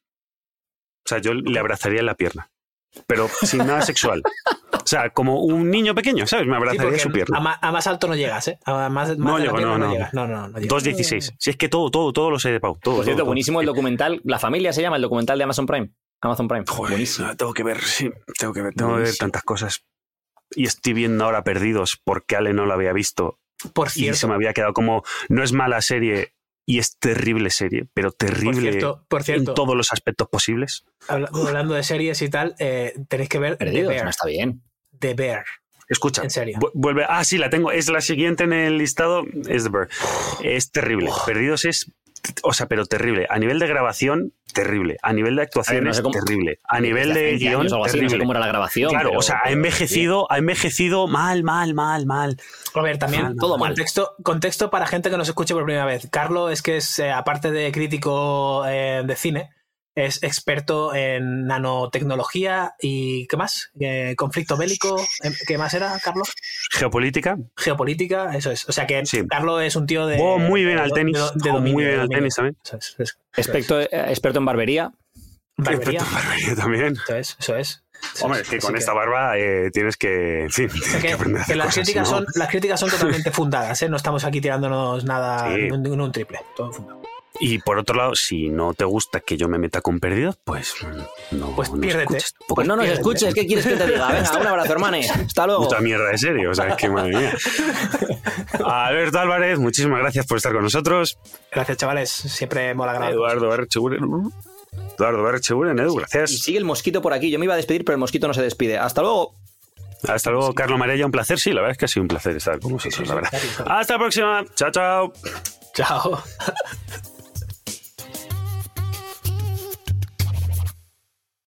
Speaker 2: O sea, yo le abrazaría en la pierna, pero sin nada sexual. [laughs] O sea, como un niño pequeño, ¿sabes? Me
Speaker 3: Sí,
Speaker 2: abrazaría
Speaker 3: porque
Speaker 2: su pierna.
Speaker 3: a, ma- a más alto no llegas, ¿eh? A más, más la
Speaker 2: llego,
Speaker 3: pierna
Speaker 2: no, no.
Speaker 3: llegas. No, no, no llegas.
Speaker 2: 2.16. Si es que todo, todo, todo lo sé de Pau. Todo,
Speaker 1: Por cierto,
Speaker 2: todo,
Speaker 1: buenísimo el
Speaker 2: todo.
Speaker 1: documental. La familia se llama el documental de Amazon Prime. Amazon Prime.
Speaker 2: Joder,
Speaker 1: buenísimo.
Speaker 2: no, tengo que ver, sí, tengo que ver, tengo que ver tantas cosas. Y estoy viendo ahora Perdidos porque Ale no lo había visto
Speaker 3: Por
Speaker 2: y
Speaker 3: cierto,
Speaker 2: se me había quedado como, no es mala serie y es terrible serie, pero
Speaker 3: por
Speaker 2: terrible
Speaker 3: cierto, por cierto
Speaker 2: en todos los aspectos posibles.
Speaker 3: habla- hablando de series y tal, eh, tenéis que ver The
Speaker 1: Perdidos,
Speaker 3: Bear.
Speaker 1: no está bien.
Speaker 3: The Bear,
Speaker 2: Escucha,
Speaker 3: en serio.
Speaker 2: vu- vuelve. Ah, sí, la tengo. Es la siguiente en el listado. Es The Bird. Es terrible. Perdidos es. O sea, pero terrible. A nivel de grabación, terrible. A nivel de actuaciones,
Speaker 1: no sé cómo-
Speaker 2: terrible. A nivel de
Speaker 1: 20
Speaker 2: guion,
Speaker 1: años o algo así, no sé
Speaker 2: terrible.
Speaker 1: cómo era la grabación.
Speaker 2: Claro,
Speaker 1: pero-
Speaker 2: o sea, ha envejecido, ha envejecido mal, mal, mal, mal.
Speaker 3: A ver, también
Speaker 2: Mal,
Speaker 1: todo mal.
Speaker 3: contexto, contexto para gente que nos escuche por primera vez. Carlos es que es, eh, aparte de crítico eh, de cine, es experto en nanotecnología y ¿qué más? Eh, conflicto bélico. eh, ¿Qué más era, Carlos?
Speaker 2: Geopolítica.
Speaker 3: Geopolítica, eso es. O sea que
Speaker 2: Sí.
Speaker 3: Carlos es un tío de.
Speaker 2: Jugó muy bien
Speaker 3: de-
Speaker 2: al tenis.
Speaker 3: de- de
Speaker 2: jugó
Speaker 3: dominio,
Speaker 2: muy bien al tenis también.
Speaker 3: Eso es, eso es.
Speaker 1: Experto, eh, experto en barbería.
Speaker 3: Barbería.
Speaker 2: Barbería también.
Speaker 3: Eso es, eso es.
Speaker 2: Hombre, que
Speaker 3: Así
Speaker 2: con esta barba eh, tienes que, en fin,
Speaker 3: O sea
Speaker 2: tienes
Speaker 3: que,
Speaker 2: que aprender a
Speaker 3: que
Speaker 2: hacer
Speaker 3: las,
Speaker 2: cosas,
Speaker 3: críticas
Speaker 2: no-
Speaker 3: son, las críticas son totalmente fundadas, ¿eh? no estamos aquí tirándonos nada,
Speaker 2: Sí.
Speaker 3: ningún, ningún triple, todo fundado.
Speaker 2: Y por otro lado, si no te gusta que yo me meta con perdidos, pues no.
Speaker 3: Pues
Speaker 2: no
Speaker 3: piérdete.
Speaker 2: escuches.
Speaker 1: Pues no nos escuches, ¿qué quieres que te diga? Venga, un abrazo, hermanes. Hasta luego.
Speaker 2: Puta mierda de serie, o sea, es que madre mía. Alberto Álvarez, muchísimas gracias por estar con nosotros.
Speaker 3: Gracias, chavales, siempre mola grabar.
Speaker 2: Eduardo Bercheburen. Eduardo Bercheburen, Edu,
Speaker 1: Y
Speaker 2: gracias.
Speaker 1: sigue el mosquito por aquí. Yo me iba a despedir, pero el mosquito no se despide. Hasta luego.
Speaker 2: Hasta luego, Carlos Marella, un placer. Sí, la verdad es que ha sido un placer estar con vosotros, la verdad. Hasta la próxima. Chao, chao.
Speaker 3: Chao. [laughs]